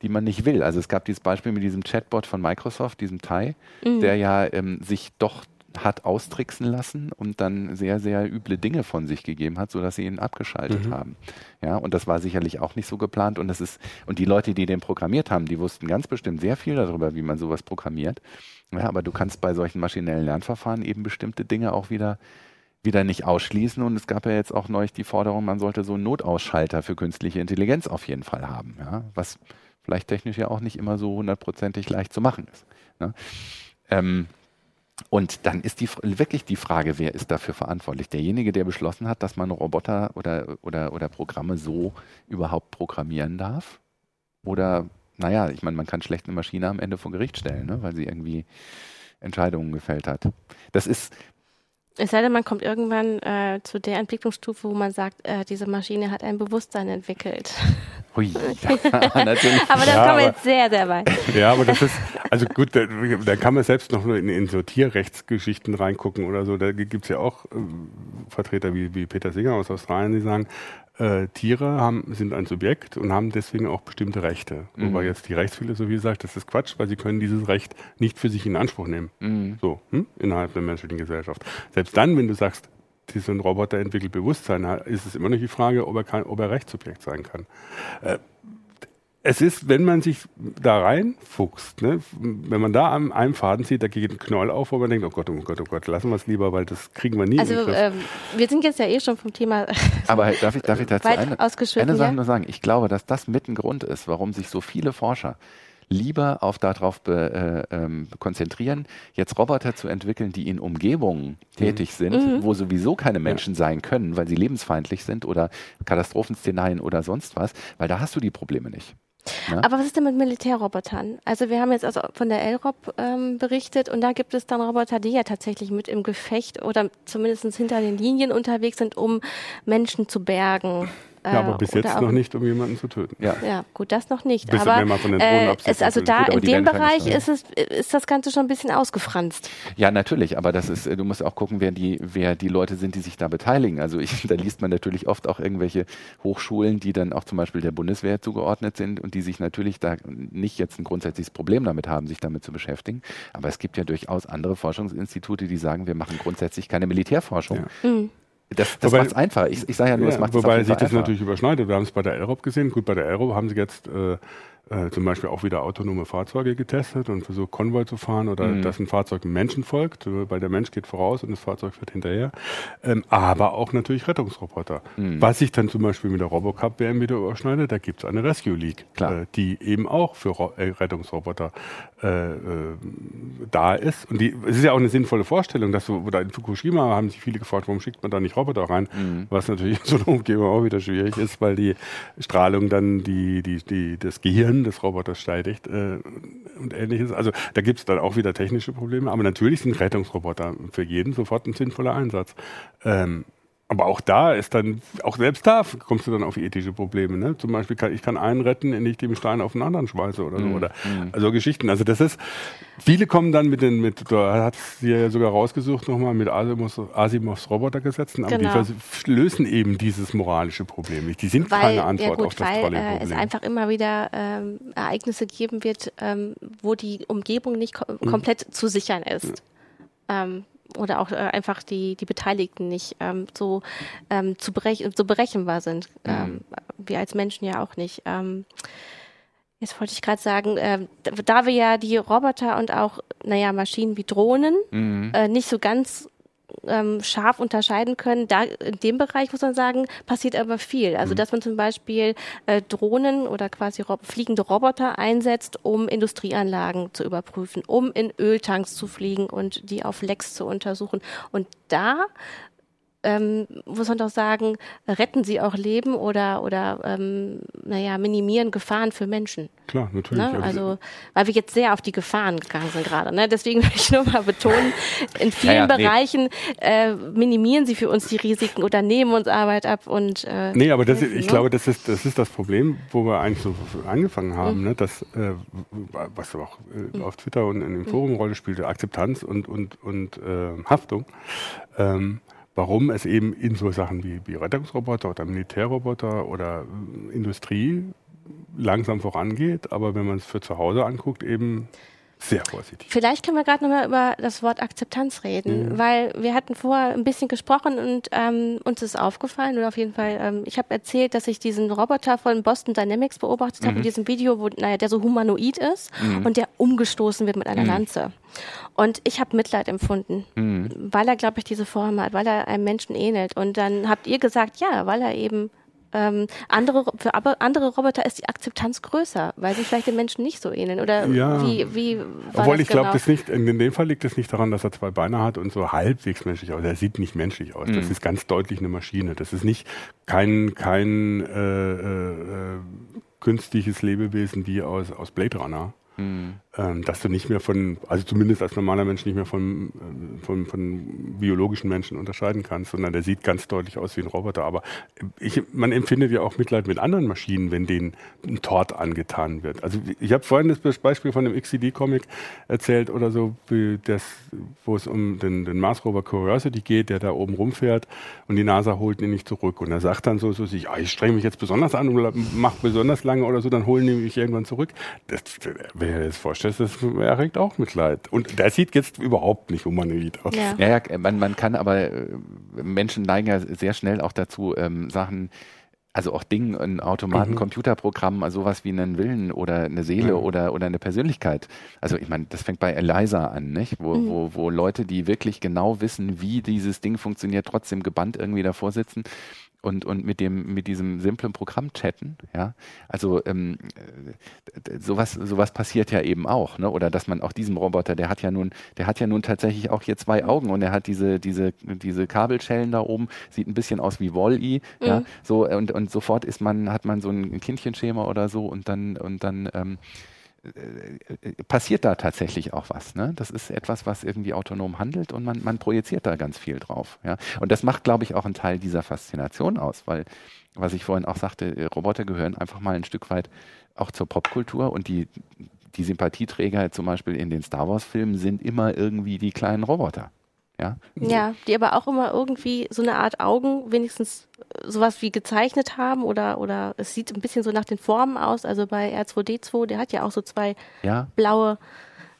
die man nicht will. Also es gab dieses Beispiel mit diesem Chatbot von Microsoft, diesem Tai, der ja ähm, sich doch hat austricksen lassen und dann sehr, sehr üble Dinge von sich gegeben hat, sodass sie ihn abgeschaltet haben. Ja, und das war sicherlich auch nicht so geplant. Und das ist, und die Leute, die den programmiert haben, die wussten ganz bestimmt sehr viel darüber, wie man sowas programmiert. Ja, aber du kannst bei solchen maschinellen Lernverfahren eben bestimmte Dinge auch wieder wieder nicht ausschließen. Und es gab ja jetzt auch neulich die Forderung, man sollte so einen Notausschalter für künstliche Intelligenz auf jeden Fall haben. Ja? Was vielleicht technisch ja auch nicht immer so hundertprozentig leicht zu machen ist. Ne? Ähm, und dann ist die, wirklich die Frage, wer ist dafür verantwortlich? Derjenige, der beschlossen hat, dass man Roboter oder, oder, oder Programme so überhaupt programmieren darf? Oder, naja, ich meine, man kann schlecht eine Maschine am Ende vor Gericht stellen, ne? weil sie irgendwie Entscheidungen gefällt hat. Das ist, Es sei denn, man kommt irgendwann äh, zu der Entwicklungsstufe, wo man sagt, äh, diese Maschine hat ein Bewusstsein entwickelt. (laughs) hui, ja, (laughs) natürlich. Aber da Ja, kommen wir jetzt sehr, sehr weit. Ja, aber das ist, also gut, da, da kann man selbst noch in, in so Tierrechtsgeschichten reingucken oder so. Da gibt es ja auch ähm, Vertreter wie, wie Peter Singer aus Australien, die sagen, äh, Tiere haben, sind ein Subjekt und haben deswegen auch bestimmte Rechte. Mhm. Wobei jetzt die Rechtsphilosophie sagt, das ist Quatsch, weil sie können dieses Recht nicht für sich in Anspruch nehmen. Mhm. So, hm? innerhalb der menschlichen Gesellschaft. Selbst dann, wenn du sagst, so ein Roboter entwickelt Bewusstsein, ist es immer noch die Frage, ob er, kann, ob er Rechtssubjekt sein kann. Äh, es ist, wenn man sich da reinfuchst, ne, wenn man da am einem Faden zieht, da geht ein Knoll auf, wo man denkt, oh Gott, oh Gott, oh Gott, lassen wir es lieber, weil das kriegen wir nie. Also ähm, wir sind jetzt ja eh schon vom Thema (laughs) Aber darf ich, darf ich dazu eine, eine Sache ja? nur sagen? Ich glaube, dass das mit ein Grund ist, warum sich so viele Forscher lieber auf darauf be, äh, ähm, konzentrieren, jetzt Roboter zu entwickeln, die in Umgebungen tätig sind, Mhm. wo sowieso keine Menschen sein können, weil sie lebensfeindlich sind oder Katastrophenszenarien oder sonst was, weil da hast du die Probleme nicht. Ne? Aber was ist denn mit Militärrobotern? Also wir haben jetzt also von der LROB ähm, berichtet und da gibt es dann Roboter, die ja tatsächlich mit im Gefecht oder zumindest hinter den Linien unterwegs sind, um Menschen zu bergen. Ja, aber äh, bis jetzt auch- noch nicht, um jemanden zu töten. ja. Ja, gut, das noch nicht. Bis aber man von den Drohnen äh, es, also da Gut, in dem Bereich ist es ist das Ganze schon ein bisschen ausgefranst. Ja, natürlich, aber das ist, äh, du musst auch gucken, wer die, wer die Leute sind, die sich da beteiligen. Also ich, (laughs) da liest man natürlich oft auch irgendwelche Hochschulen, die dann auch zum Beispiel der Bundeswehr zugeordnet sind und die sich natürlich da nicht jetzt ein grundsätzliches Problem damit haben, sich damit zu beschäftigen. Aber es gibt ja durchaus andere Forschungsinstitute, die sagen, wir machen grundsätzlich keine Militärforschung. Mhm. Das, das macht es einfach. Ich, ich sage ja nur, es Ja, macht es wobei sich das natürlich überschneidet. Wir haben es bei der LROB gesehen. Gut, bei der LROB haben sie jetzt äh, äh, zum Beispiel auch wieder autonome Fahrzeuge getestet und versucht, Konvoi zu fahren oder Mhm. dass ein Fahrzeug Menschen folgt, äh, weil der Mensch geht voraus und das Fahrzeug fährt hinterher. Ähm, aber auch natürlich Rettungsroboter. Mhm. Was sich dann zum Beispiel mit der Robocup WM wieder überschneidet, da gibt es eine Rescue League. Äh, die eben auch für Ro äh, Rettungsroboter äh, da ist. Und die, es ist ja auch eine sinnvolle Vorstellung, dass so, oder in Fukushima haben sich viele gefragt, warum schickt man da nicht Roboter rein? Mhm. Was natürlich in so einer Umgebung auch wieder schwierig ist, weil die Strahlung dann die, die, die, das Gehirn des Roboters steidigt äh, und ähnliches. Also da gibt es dann auch wieder technische Probleme. Aber natürlich sind Rettungsroboter für jeden sofort ein sinnvoller Einsatz. Ähm, aber auch da ist dann, auch selbst da kommst du dann auf ethische Probleme. Ne? Zum Beispiel kann ich kann einen retten, indem ich dem Stein auf einen anderen schmeiße oder so. Mhm. Oder also Geschichten. Also das ist, viele kommen dann mit den, mit, da hat sie ja sogar rausgesucht nochmal mit Asimovs, Asimovs Robotergesetzen, aber Genau. die lösen eben dieses moralische Problem nicht. Die sind Weil, keine Antwort ja gut, auf das weil tolle äh, es einfach immer wieder ähm, Ereignisse geben wird, ähm, wo die Umgebung nicht ko Mhm. komplett zu sichern ist. Ähm, oder auch äh, einfach die, die Beteiligten nicht ähm, so, ähm, zu berech so berechenbar sind. Ähm, wir als Menschen ja auch nicht. Ähm, jetzt wollte ich gerade sagen, da- da wir ja die Roboter und auch, naja, Maschinen wie Drohnen Mhm. äh, nicht so ganz ähm, scharf unterscheiden können. Da in dem Bereich muss man sagen, passiert aber viel. Also dass man zum Beispiel äh, Drohnen oder quasi rob fliegende Roboter einsetzt, um Industrieanlagen zu überprüfen, um in Öltanks zu fliegen und die auf Lecks zu untersuchen. Und da ähm, muss man doch sagen, retten sie auch Leben oder oder ähm, naja, minimieren Gefahren für Menschen. Klar, natürlich. Ne? Also, weil wir jetzt sehr auf die Gefahren gegangen sind gerade. Ne? Deswegen will ich nur mal betonen, in vielen (laughs) Ja, ja, nee. Bereichen äh, minimieren sie für uns die Risiken oder nehmen uns Arbeit ab und äh, Nee, aber das, helfen, ich ne? glaube, das ist, das ist das Problem, wo wir eigentlich so angefangen haben, Mhm. ne? dass, äh, was auch äh, auf Twitter und in dem Forum eine Rolle spielte, Akzeptanz und, und, und äh, Haftung. Ähm, warum es eben in so Sachen wie, wie Rettungsroboter oder Militärroboter oder äh, Industrie langsam vorangeht, aber wenn man es für zu Hause anguckt, eben sehr vorsichtig. Vielleicht können wir gerade nochmal über das Wort Akzeptanz reden, weil wir hatten vorher ein bisschen gesprochen und ähm, uns ist aufgefallen oder auf jeden Fall, ähm, ich habe erzählt, dass ich diesen Roboter von Boston Dynamics beobachtet habe in diesem Video, wo, naja, der so humanoid ist und der umgestoßen wird mit einer Lanze. Und ich habe Mitleid empfunden, weil er, glaube ich, diese Form hat, weil er einem Menschen ähnelt. Und dann habt ihr gesagt, ja, weil er eben ähm, andere, für aber andere Roboter ist die Akzeptanz größer, weil sie vielleicht den Menschen nicht so ähneln. Oder Ja. wie, wie war Obwohl das ich glaube, genau? das nicht, in dem Fall liegt es nicht daran, dass er zwei Beine hat und so halbwegs menschlich aussieht. Er sieht nicht menschlich aus. Das ist ganz deutlich eine Maschine. Das ist nicht kein, kein äh, äh, äh, künstliches Lebewesen wie aus, aus Blade Runner. ähm, dass du nicht mehr von, also zumindest als normaler Mensch nicht mehr von, äh, von, von biologischen Menschen unterscheiden kannst, sondern der sieht ganz deutlich aus wie ein Roboter. Aber ich, man empfindet ja auch Mitleid mit anderen Maschinen, wenn denen ein Tort angetan wird. Also ich habe vorhin das Beispiel von dem XCD-Comic erzählt oder so, das, wo es um den, den Mars Rover Curiosity geht, der da oben rumfährt und die NASA holt ihn nicht zurück. Und er sagt dann so, so sich, ah, ich strenge mich jetzt besonders an und mache besonders lange oder so, dann holen die mich irgendwann zurück. Das, wäre das vorstellen das, das erregt auch Mitleid. Und der sieht jetzt überhaupt nicht humanoid aus. Ja, ja, ja man, man kann aber, äh, Menschen neigen ja sehr schnell auch dazu, ähm, Sachen, also auch Dinge in Automaten, mhm. Computerprogrammen, also sowas wie einen Willen oder eine Seele mhm. oder, oder eine Persönlichkeit. Also ich meine, das fängt bei Eliza an, nicht? Wo, mhm. wo, wo Leute, die wirklich genau wissen, wie dieses Ding funktioniert, trotzdem gebannt irgendwie davor sitzen und, und mit dem, mit diesem simplen Programm chatten, ja. Also ähm, sowas, sowas passiert ja eben auch, ne? Oder dass man auch diesem Roboter, der hat ja nun, der hat ja nun tatsächlich auch hier zwei Augen und er hat diese, diese, diese Kabelschellen da oben, sieht ein bisschen aus wie Wall-E, mhm. ja. So, und, und sofort ist man, hat man so ein Kindchenschema oder so und dann, und dann ähm, äh, äh, passiert da tatsächlich auch was. Ne? Das ist etwas, was irgendwie autonom handelt und man, man projiziert da ganz viel drauf. Ja? Und das macht, glaube ich, auch einen Teil dieser Faszination aus, weil, was ich vorhin auch sagte, äh, Roboter gehören einfach mal ein Stück weit auch zur Popkultur und die, die Sympathieträger zum Beispiel in den Star Wars-Filmen sind immer irgendwie die kleinen Roboter. Ja? ja, die aber auch immer irgendwie so eine Art Augen wenigstens äh, sowas wie gezeichnet haben oder, oder es sieht ein bisschen so nach den Formen aus. Also bei R2D2, der hat ja auch so zwei ja. blaue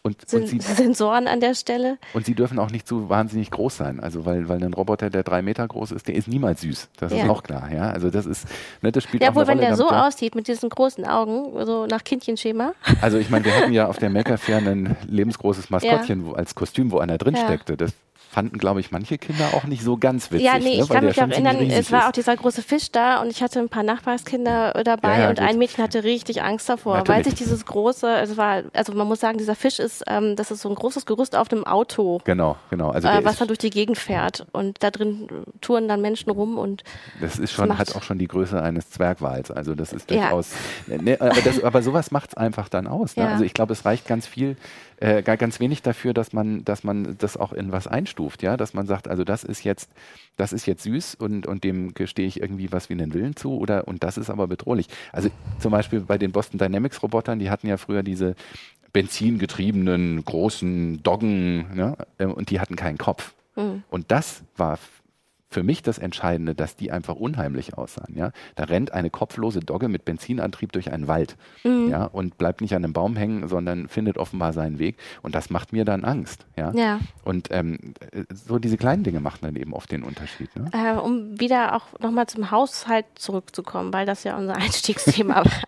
und, Sen und sie, (laughs) Sensoren an der Stelle. Und sie dürfen auch nicht so wahnsinnig groß sein. Also weil, weil ein Roboter, der drei Meter groß ist, der ist niemals süß. Das ja. ist auch klar. Ja, also das ist, ne, das spielt ja, auch eine wenn Rolle, der so aussieht mit diesen großen Augen, so nach Kindchenschema. Also ich meine, wir hatten ja (laughs) auf der Maker Fair ein lebensgroßes Maskottchen ja. als Kostüm, wo einer drin steckte. Das fanden, glaube ich, manche Kinder auch nicht so ganz witzig. Ja, nee, ne? ich kann mich auch erinnern, es war auch dieser große Fisch da und ich hatte ein paar Nachbarskinder dabei ja, ja, und gut. ein Mädchen hatte richtig Angst davor, Natürlich. weil sich dieses große, also war, also man muss sagen, dieser Fisch ist, ähm, das ist so ein großes Gerüst auf einem Auto. Genau, genau. Also äh, was dann durch die Gegend fährt und da drin touren dann Menschen rum und das ist schon, das hat auch schon die Größe eines Zwergwals. Also das ist durchaus, ja. ne, aber, das, aber sowas macht es einfach dann aus. Ne? Also ich glaube, es reicht ganz viel, äh, ganz wenig dafür, dass man, dass man das auch in was einstuft, ja, dass man sagt, also das ist jetzt, das ist jetzt süß und, und dem gestehe ich irgendwie was wie einen Willen zu oder und das ist aber bedrohlich. Also zum Beispiel bei den Boston Dynamics Robotern, die hatten ja früher diese benzingetriebenen großen Doggen ne, äh, und die hatten keinen Kopf. Mhm. Und das war für mich das Entscheidende, dass die einfach unheimlich aussahen. Ja? Da rennt eine kopflose Dogge mit Benzinantrieb durch einen Wald mhm. ja? und bleibt nicht an einem Baum hängen, sondern findet offenbar seinen Weg. Und das macht mir dann Angst. Ja? ja. Und ähm, so diese kleinen Dinge machen dann eben oft den Unterschied. Ne? Äh, um wieder auch nochmal zum Haushalt zurückzukommen, weil das ja unser (laughs) Einstiegsthema war.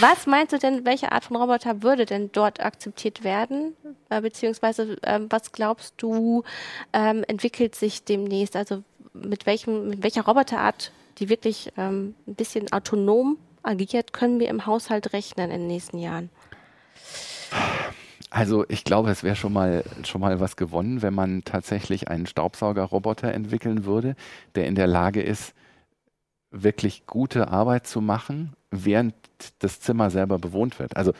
Was meinst du denn, welche Art von Roboter würde denn dort akzeptiert werden? Äh, beziehungsweise äh, was glaubst du, ähm, entwickelt sich demnächst? Also mit, welchem, mit welcher Roboterart, die wirklich ähm, ein bisschen autonom agiert, können wir im Haushalt rechnen in den nächsten Jahren? Also ich glaube, es wäre schon mal schon mal was gewonnen, wenn man tatsächlich einen Staubsaugerroboter entwickeln würde, der in der Lage ist, wirklich gute Arbeit zu machen, während das Zimmer selber bewohnt wird. Also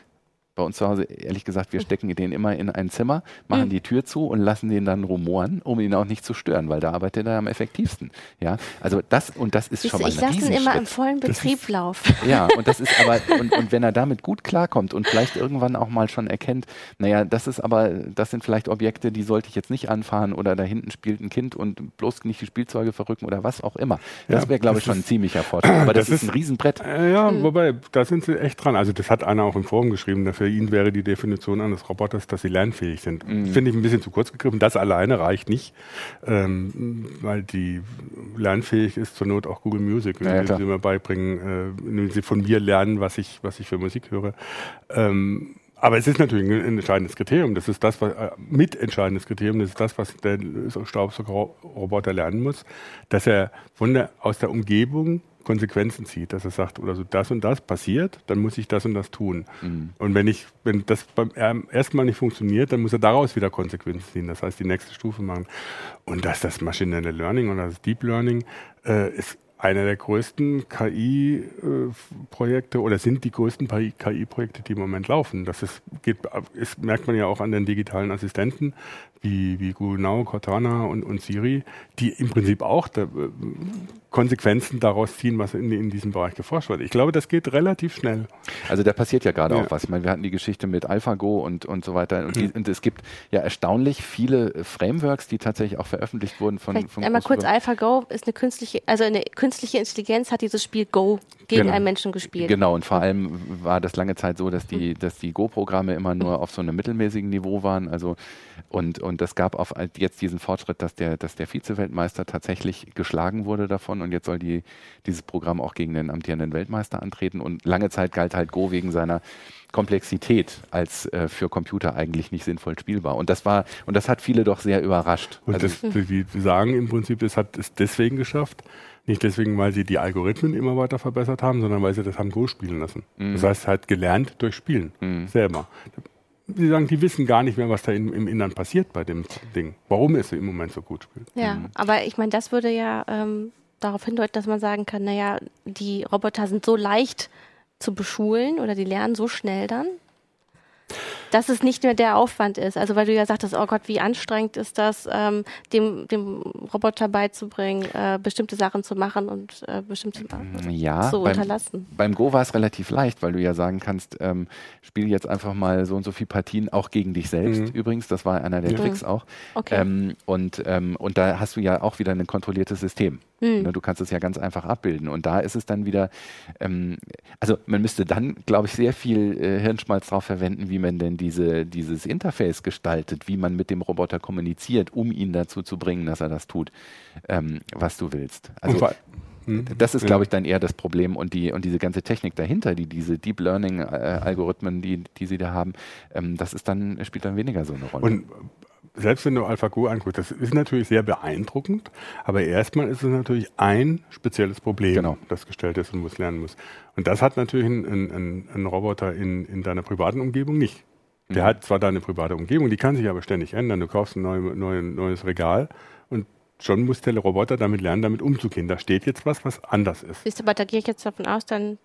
bei uns zu Hause, ehrlich gesagt, wir stecken den immer in ein Zimmer, machen mhm. die Tür zu und lassen den dann rumoren, um ihn auch nicht zu stören, weil da arbeitet er am effektivsten. Ja, also das und das ist Siehst schon mal ein Ich lasse ihn immer im vollen Betrieb (laughs) laufen. Ja, und das ist aber und, und wenn er damit gut klarkommt und vielleicht irgendwann auch mal schon erkennt, naja, das ist aber, das sind vielleicht Objekte, die sollte ich jetzt nicht anfahren oder da hinten spielt ein Kind und bloß nicht die Spielzeuge verrücken oder was auch immer. Das wäre, glaube ich, schon ein ziemlicher Vorteil. Aber (clears throat) das, das ist ein Riesenbrett. Äh, ja, mhm. wobei, da sind sie echt dran. Also das hat einer auch im Forum geschrieben, dafür für ihn wäre die Definition eines Roboters, dass sie lernfähig sind. Mhm. Finde ich ein bisschen zu kurz gegriffen. Das alleine reicht nicht, ähm, weil die lernfähig ist zur Not auch Google Music, wenn ja, sie mir beibringen, äh, wenn sie von mir lernen, was ich, was ich für Musik höre. Ähm, aber es ist natürlich ein entscheidendes Kriterium. Das ist das, was äh, mitentscheidendes Kriterium. Das ist das, was der Staubsaugerroboter lernen muss, dass er von der, aus der Umgebung Konsequenzen zieht, dass er sagt, oder so das und das passiert, dann muss ich das und das tun. Mhm. Und wenn ich, wenn das beim ersten Mal nicht funktioniert, dann muss er daraus wieder Konsequenzen ziehen. Das heißt, die nächste Stufe machen. Und dass das maschinelle Learning oder das Deep Learning äh, ist einer der größten KI-Projekte oder sind die größten KI-Projekte, die im Moment laufen. Das ist, geht, ist, merkt man ja auch an den digitalen Assistenten wie, wie Google Now, Cortana und, und Siri, die im Prinzip auch da, äh, Konsequenzen daraus ziehen, was in, in diesem Bereich geforscht wird. Ich glaube, das geht relativ schnell. Also da passiert ja gerade ja. auch was. Ich meine, wir hatten die Geschichte mit AlphaGo und, und so weiter. Und, die, und, es gibt ja erstaunlich viele Frameworks, die tatsächlich auch veröffentlicht wurden von, von Einmal kurz, AlphaGo ist eine künstliche, also eine künstliche Intelligenz hat dieses Spiel Go gegen genau. einen Menschen gespielt. Genau, und vor allem war das lange Zeit so, dass die, dass die Go-Programme immer nur auf so einem mittelmäßigen Niveau waren. Also und, und das gab auf jetzt diesen Fortschritt, dass der, dass der Vize-Weltmeister tatsächlich geschlagen wurde davon und jetzt soll die, dieses Programm auch gegen den amtierenden Weltmeister antreten. Und lange Zeit galt halt Go wegen seiner Komplexität als äh, für Computer eigentlich nicht sinnvoll spielbar. Und das war, und das hat viele doch sehr überrascht. Und also, das, die, sagen im Prinzip, das hat es deswegen geschafft, nicht deswegen, weil sie die Algorithmen immer weiter verbessert haben, sondern weil sie das haben Go spielen lassen. Mhm. Das heißt, halt gelernt durch Spielen mhm. selber. Sie sagen, die wissen gar nicht mehr, was da in, im Innern passiert bei dem Ding. Warum es im Moment so gut spielt. Ja, mhm. aber ich meine, das würde ja ähm, darauf hindeuten, dass man sagen kann, naja, die Roboter sind so leicht zu beschulen oder die lernen so schnell dann, dass es nicht mehr der Aufwand ist. Also weil du ja sagtest, oh Gott, wie anstrengend ist das, ähm, dem, dem Roboter beizubringen, äh, bestimmte Sachen zu machen und äh, bestimmte Sachen ja, zu beim, unterlassen. Beim Go war es relativ leicht, weil du ja sagen kannst, ähm, spiel jetzt einfach mal so und so viele Partien auch gegen dich selbst. Mhm. Übrigens, das war einer der mhm. Tricks auch. Okay. Ähm, und, ähm, und da hast du ja auch wieder ein kontrolliertes System. Mhm. Du kannst es ja ganz einfach abbilden. Und da ist es dann wieder, ähm, also man müsste dann, glaube ich, sehr viel äh, Hirnschmalz darauf verwenden, wie man denn diese, dieses Interface gestaltet, wie man mit dem Roboter kommuniziert, um ihn dazu zu bringen, dass er das tut, ähm, was du willst. Also, hm. das ist, glaube ich, dann eher das Problem und die und diese ganze Technik dahinter, die diese Deep Learning äh, Algorithmen, die die sie da haben, ähm, das ist dann spielt dann weniger so eine Rolle. Und selbst wenn du AlphaGo anguckst, das ist natürlich sehr beeindruckend, aber erstmal ist es natürlich ein spezielles Problem, genau. das gestellt ist und muss lernen muss. Und das hat natürlich ein, ein, ein Roboter in, in deiner privaten Umgebung nicht. Der mhm. hat zwar deine private Umgebung, die kann sich aber ständig ändern. Du kaufst ein neu, neu, neues Regal und schon muss der Roboter damit lernen, damit umzugehen. Da steht jetzt was, was anders ist. Siehst du, aber da gehe ich jetzt davon aus, dann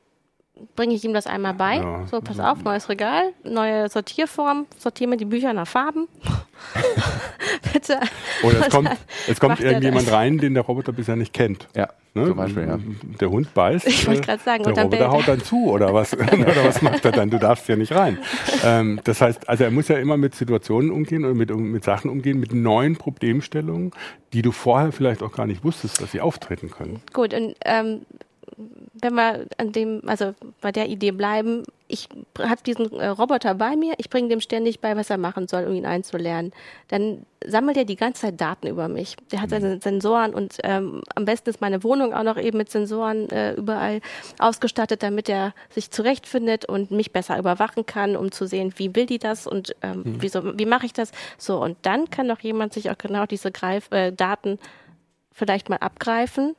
bringe ich ihm das einmal bei. Ja. So, pass auf, neues Regal, neue Sortierform, sortiere mir die Bücher nach Farben. (laughs) Bitte. Oder es kommt, (laughs) es kommt irgendjemand rein, den der Roboter bisher nicht kennt. Ja. Ne? Zum Beispiel, ja. Der Hund beißt. Ich wollte gerade sagen, der Roboter haut dann zu oder was? (laughs) oder was macht er dann? Du darfst ja nicht rein. Ähm, das heißt, also er muss ja immer mit Situationen umgehen oder mit, mit Sachen umgehen, mit neuen Problemstellungen, die du vorher vielleicht auch gar nicht wusstest, dass sie auftreten können. Gut, und ähm, wenn wir an dem, also bei der Idee bleiben, ich habe diesen äh, Roboter bei mir, ich bringe dem ständig bei, was er machen soll, um ihn einzulernen. Dann sammelt er die ganze Zeit Daten über mich. Der hat seine mhm. Sensoren und ähm, am besten ist meine Wohnung auch noch eben mit Sensoren äh, überall ausgestattet, damit er sich zurechtfindet und mich besser überwachen kann, um zu sehen, wie will die das und ähm, mhm. wieso, wie mache ich das. So, und dann kann doch jemand sich auch genau diese Greif äh, Daten vielleicht mal abgreifen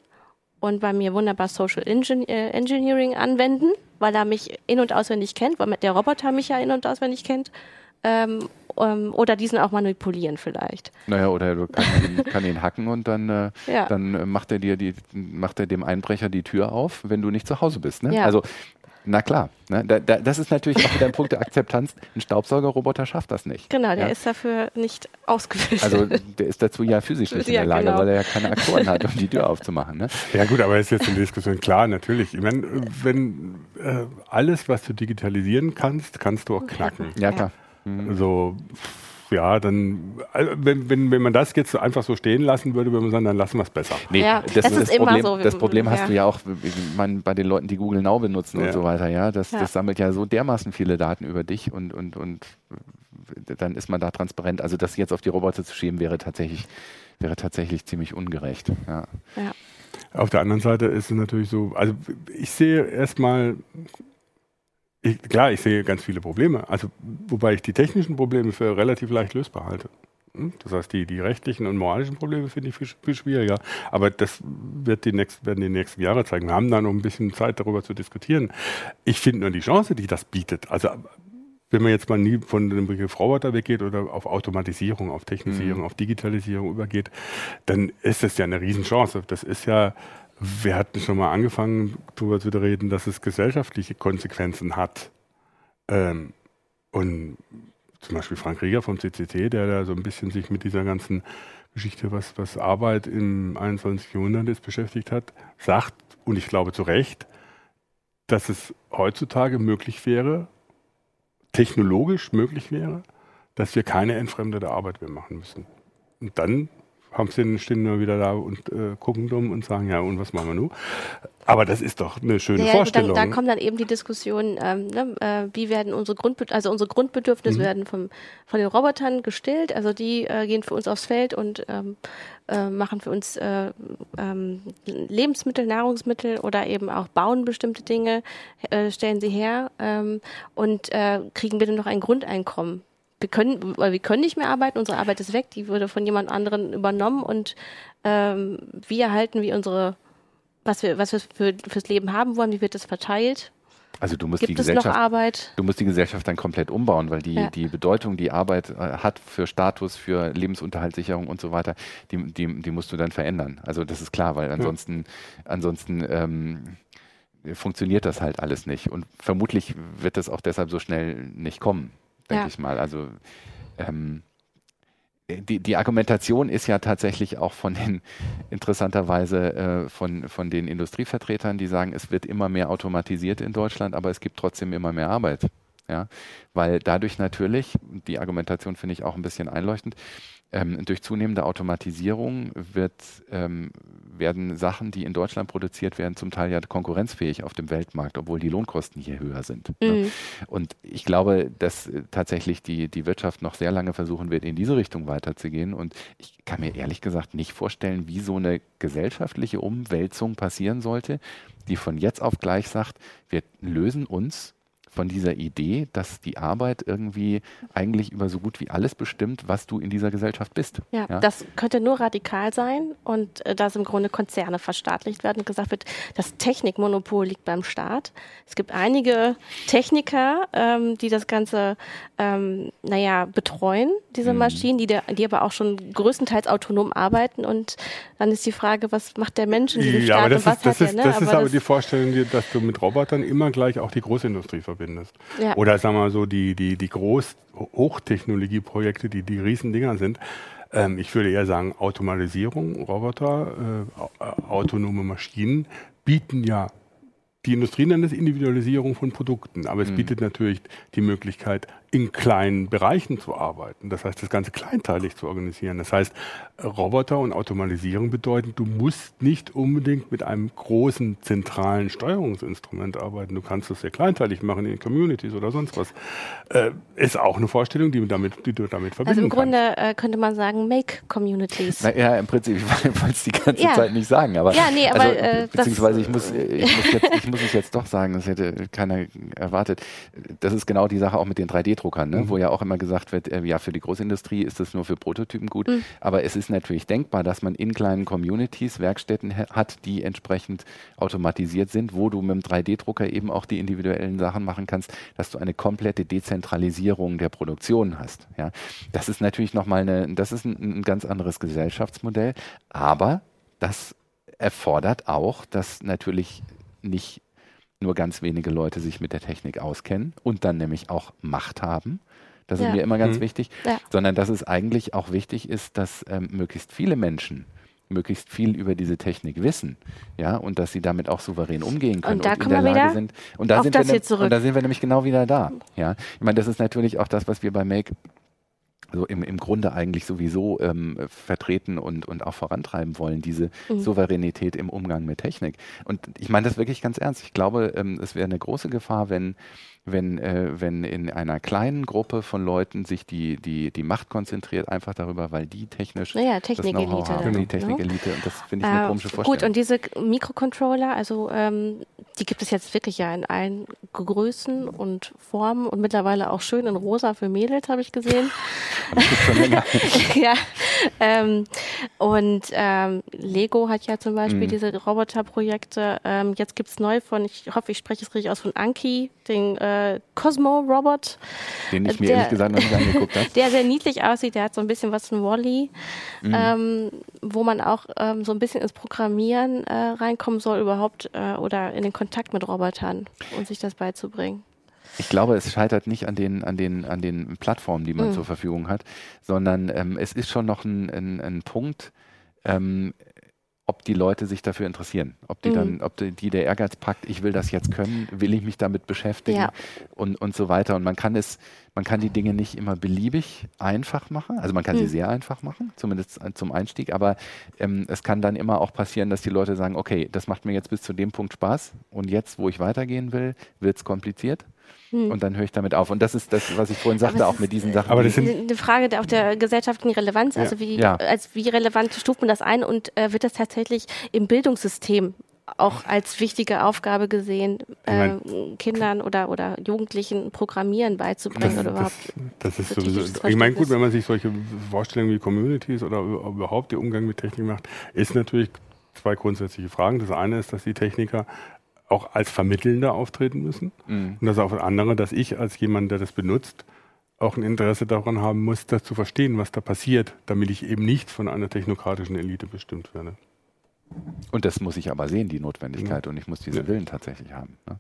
und bei mir wunderbar Social äh, Engineering anwenden, weil er mich in- und auswendig kennt, weil der Roboter mich ja in- und auswendig kennt. Ähm, ähm, oder diesen auch manipulieren vielleicht. Naja, oder du kannst ihn, kann ihn hacken und dann, äh, ja. dann macht er dir die, macht er dem Einbrecher die Tür auf, wenn du nicht zu Hause bist. Ne? Ja. Also na klar, ne? da, da, das ist natürlich auch wieder ein Punkt der Akzeptanz. Ein Staubsaugerroboter schafft das nicht. Genau, der ja? ist dafür nicht ausgebildet. Also der ist dazu ja physisch nicht ja, in der Lage, genau. weil er ja keine Aktoren hat, um die Tür aufzumachen. Ne? Ja gut, aber ist jetzt in der Diskussion klar, natürlich. Ich meine, wenn äh, alles, was du digitalisieren kannst, kannst du auch knacken. Ja, klar. Mhm. Also ja, dann, also wenn, wenn, wenn man das jetzt einfach so stehen lassen würde, würde man sagen, dann lassen wir es besser. Nee, ja, das, das, ist das Problem, so. Das Problem hast ja. du ja auch man, bei den Leuten, die Google Now benutzen ja. und so weiter. Ja, das, das sammelt ja so dermaßen viele Daten über dich und, und, und dann ist man da transparent. Also das jetzt auf die Roboter zu schieben, wäre tatsächlich, wäre tatsächlich ziemlich ungerecht. Ja. Auf der anderen Seite ist es natürlich so, also ich sehe erstmal ich, klar, ich sehe ganz viele Probleme. Also, wobei ich die technischen Probleme für relativ leicht lösbar halte. Hm? Das heißt, die, die rechtlichen und moralischen Probleme finde ich viel, viel, schwieriger. Aber das wird die nächsten, werden die nächsten Jahre zeigen. Wir haben da noch ein bisschen Zeit, darüber zu diskutieren. Ich finde nur die Chance, die das bietet. Also, wenn man jetzt mal nie von dem Begriff Roboter weggeht oder auf Automatisierung, auf Technisierung, mhm. auf Digitalisierung übergeht, dann ist das ja eine Riesenchance. Das ist ja Wir hatten schon mal angefangen, darüber zu reden, dass es gesellschaftliche Konsequenzen hat. Ähm, und zum Beispiel Frank Rieger vom CCT, der da so ein bisschen sich mit dieser ganzen Geschichte, was, was Arbeit im 21. Jahrhundert ist, beschäftigt hat, sagt, und ich glaube zu Recht, dass es heutzutage möglich wäre, technologisch möglich wäre, dass wir keine entfremdete Arbeit mehr machen müssen. Und dann haben sie stehen wir wieder da und äh, gucken dumm und sagen, ja, und was machen wir nun? Aber das ist doch eine schöne ja, Vorstellung. Dann, da kommt dann eben die Diskussion, ähm, ne, äh, wie werden unsere Grundbedürfnisse, also unsere Grundbedürfnisse mhm. werden vom, von den Robotern gestillt, also die äh, gehen für uns aufs Feld und ähm, äh, machen für uns äh, ähm, Lebensmittel, Nahrungsmittel oder eben auch bauen bestimmte Dinge, äh, stellen sie her ähm, und äh, kriegen bitte noch ein Grundeinkommen wir können, weil wir können nicht mehr arbeiten, unsere Arbeit ist weg, die wurde von jemand anderen übernommen und ähm, wie erhalten wir unsere, was wir, was wir für, fürs Leben haben wollen, wie wird das verteilt? Also du musst Gibt die Gesellschaft, du musst die Gesellschaft dann komplett umbauen, weil die, ja. die Bedeutung, die Arbeit äh, hat für Status, für Lebensunterhaltssicherung und so weiter, die, die, die musst du dann verändern. Also das ist klar, weil ansonsten, ja. ansonsten ähm, funktioniert das halt alles nicht. Und vermutlich wird es auch deshalb so schnell nicht kommen denke ja. ich mal. Also ähm, die, die Argumentation ist ja tatsächlich auch von den, (laughs) interessanterweise äh, von, von den Industrievertretern, die sagen, es wird immer mehr automatisiert in Deutschland, aber es gibt trotzdem immer mehr Arbeit. Ja, weil dadurch natürlich, die Argumentation finde ich auch ein bisschen einleuchtend, ähm, durch zunehmende Automatisierung wird, ähm, werden Sachen, die in Deutschland produziert werden, zum Teil ja konkurrenzfähig auf dem Weltmarkt, obwohl die Lohnkosten hier höher sind. Ne? Mhm. Ne? Und ich glaube, dass äh, tatsächlich die, die Wirtschaft noch sehr lange versuchen wird, in diese Richtung weiterzugehen. Und ich kann mir ehrlich gesagt nicht vorstellen, wie so eine gesellschaftliche Umwälzung passieren sollte, die von jetzt auf gleich sagt, wir lösen uns von dieser Idee, dass die Arbeit irgendwie eigentlich über so gut wie alles bestimmt, was du in dieser Gesellschaft bist. Ja, ja? das könnte nur radikal sein und äh, dass im Grunde Konzerne verstaatlicht werden und gesagt wird, das Technikmonopol liegt beim Staat. Es gibt einige Techniker, ähm, die das Ganze, ähm, naja, betreuen, diese mhm. Maschinen, die, der, die aber auch schon größtenteils autonom arbeiten und dann ist die Frage, was macht der Mensch in diesem ja, Staat aber das ist, das ist, der, ne? das ist aber, aber die Vorstellung, dass du mit Robotern immer gleich auch die Großindustrie verbindest verbindest. Ja. Oder sagen wir mal so, die, die, die Groß-, Hochtechnologieprojekte, die die Riesendinger sind. Ähm, ich würde eher sagen, Automatisierung, Roboter, äh, autonome Maschinen bieten ja die Industrie nennt es Individualisierung von Produkten, aber es mhm. bietet natürlich die Möglichkeit, in kleinen Bereichen zu arbeiten. Das heißt, das Ganze kleinteilig zu organisieren. Das heißt, Roboter und Automatisierung bedeuten, du musst nicht unbedingt mit einem großen zentralen Steuerungsinstrument arbeiten. Du kannst das sehr kleinteilig machen in Communities oder sonst was. Äh, ist auch eine Vorstellung, die, du damit, die du damit verbinden Also im Grunde kannst. Äh, könnte man sagen, make Communities. Na, ja, im Prinzip, ich wollte es die ganze ja. Zeit nicht sagen. Aber, ja, nee, aber also, äh, beziehungsweise ich muss, ich, muss jetzt, ich muss es jetzt doch sagen, das hätte keiner erwartet. Das ist genau die Sache auch mit den 3D-Druckern. 3D-Druckern, ne? mhm. wo ja auch immer gesagt wird, äh, ja, für die Großindustrie ist das nur für Prototypen gut. Mhm. Aber es ist natürlich denkbar, dass man in kleinen Communities Werkstätten hat, die entsprechend automatisiert sind, wo du mit dem 3D-Drucker eben auch die individuellen Sachen machen kannst, dass du eine komplette Dezentralisierung der Produktion hast. Ja? Das ist natürlich nochmal eine, das ist ein, ein ganz anderes Gesellschaftsmodell, aber das erfordert auch, dass natürlich nicht nur ganz wenige Leute sich mit der Technik auskennen und dann nämlich auch Macht haben. Das ja. ist mir immer ganz mhm. wichtig, ja. sondern dass es eigentlich auch wichtig ist, dass ähm, möglichst viele Menschen möglichst viel über diese Technik wissen, ja, und dass sie damit auch souverän umgehen können und, da und in der Lage sind. Und da, sind wir, und da sind wir nämlich genau wieder da, ja. Ich meine, das ist natürlich auch das, was wir bei Make so im, im Grunde eigentlich sowieso ähm, vertreten und, und auch vorantreiben wollen, diese mhm. Souveränität im Umgang mit Technik. Und ich meine das wirklich ganz ernst. Ich glaube, ähm, es wäre eine große Gefahr, wenn wenn, äh, wenn in einer kleinen Gruppe von Leuten sich die, die, die Macht konzentriert, einfach darüber, weil die technisch naja, Technikelite haben, die Technikelite. Und das finde ich eine äh, komische Vorstellung. Gut, und diese Mikrocontroller, also ähm, die gibt es jetzt wirklich ja in allen Größen und Formen und mittlerweile auch schön in rosa für Mädels, habe ich gesehen. (laughs) (laughs) ja. Ähm, und ähm, Lego hat ja zum Beispiel mhm. diese Roboterprojekte. Ähm, jetzt gibt es neu von, ich hoffe, ich spreche es richtig aus, von Anki, den äh, äh, Cosmo-Robot. Den ich mir der- ehrlich gesagt noch nicht angeguckt habe. (laughs) Der sehr niedlich aussieht, der hat so ein bisschen was von Wally, Mhm. ähm, wo man auch ähm, so ein bisschen ins Programmieren äh, reinkommen soll überhaupt äh, oder in den Kontakt mit Robotern und sich das beizubringen. Ich glaube, es scheitert nicht an den, an den, an den Plattformen, die man Mhm. zur Verfügung hat, sondern ähm, es ist schon noch ein, ein, ein Punkt, ähm, ob die Leute sich dafür interessieren, ob die Mhm. dann, ob die, die der Ehrgeiz packt, ich will das jetzt können, will ich mich damit beschäftigen Ja. und, und so weiter. Und man kann es, man kann die Dinge nicht immer beliebig einfach machen. Also man kann sie Mhm. sehr einfach machen, zumindest äh, zum Einstieg, aber ähm, es kann dann immer auch passieren, dass die Leute sagen, okay, das macht mir jetzt bis zu dem Punkt Spaß und jetzt, wo ich weitergehen will, wird es kompliziert. Und dann höre ich damit auf. Und das ist das, was ich vorhin sagte, auch ist- mit diesen Sachen. Aber die- das sind- Eine Frage der, auch der gesellschaftlichen Relevanz, also wie, Ja. als wie relevant stuft man das ein und äh, wird das tatsächlich im Bildungssystem auch als wichtige Aufgabe gesehen, äh, Kindern oder, oder Jugendlichen Programmieren beizubringen oder überhaupt. das, das ist sowieso. Ich meine, gut, wenn man sich solche Vorstellungen wie Communities oder überhaupt der Umgang mit Technik macht, ist natürlich zwei grundsätzliche Fragen. Das eine ist, dass die Techniker auch als Vermittelnde auftreten müssen. Mhm. Und das auch das andere, dass ich als jemand, der das benutzt, auch ein Interesse daran haben muss, das zu verstehen, was da passiert, damit ich eben nicht von einer technokratischen Elite bestimmt werde. Und das muss ich aber sehen, die Notwendigkeit. Und ich muss diesen Ja. Willen tatsächlich haben. Ne?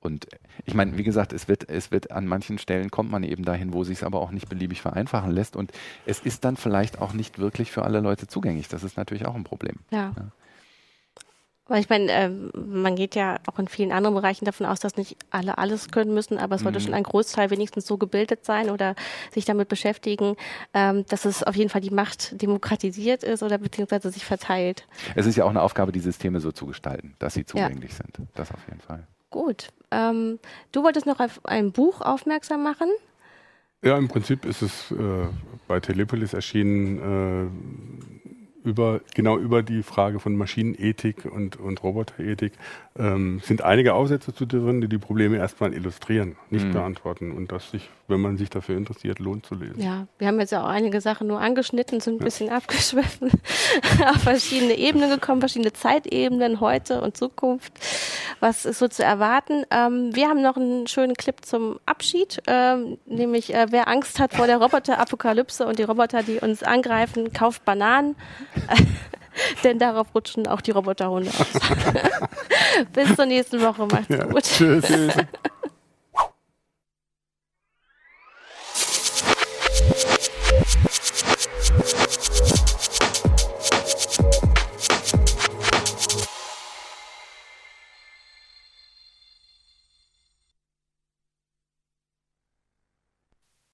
Und ich meine, wie gesagt, es wird, es wird an manchen Stellen kommt man eben dahin, wo sich es aber auch nicht beliebig vereinfachen lässt. Und es ist dann vielleicht auch nicht wirklich für alle Leute zugänglich. Das ist natürlich auch ein Problem. Ja. Ja. Weil ich meine, ähm, man geht ja auch in vielen anderen Bereichen davon aus, dass nicht alle alles können müssen, aber es sollte Mhm. schon ein Großteil wenigstens so gebildet sein oder sich damit beschäftigen, ähm, dass es auf jeden Fall die Macht demokratisiert ist oder beziehungsweise sich verteilt. Es ist ja auch eine Aufgabe, die Systeme so zu gestalten, dass sie zugänglich sind. Das auf jeden Fall. Gut. Ähm, du wolltest noch auf ein Buch aufmerksam machen. Ja, im Prinzip ist es äh, bei Telepolis erschienen, äh, über, genau über die Frage von Maschinenethik und, und Roboterethik. Ähm, sind einige Aufsätze zu drin, die die Probleme erstmal illustrieren, nicht Mhm. beantworten. Und das sich, wenn man sich dafür interessiert, lohnt zu lesen. Ja, wir haben jetzt ja auch einige Sachen nur angeschnitten, sind ein bisschen (laughs) abgeschwiffen, auf verschiedene Ebenen gekommen, verschiedene Zeitebenen, heute und Zukunft. Was ist so zu erwarten? Ähm, wir haben noch einen schönen Clip zum Abschied, ähm, nämlich äh, wer Angst hat vor der Roboterapokalypse und die Roboter, die uns angreifen, kauft Bananen. (laughs) Denn darauf rutschen auch die Roboterhunde aus. (laughs) Bis zur nächsten Woche. Macht's Ja, gut. tschüss. (laughs)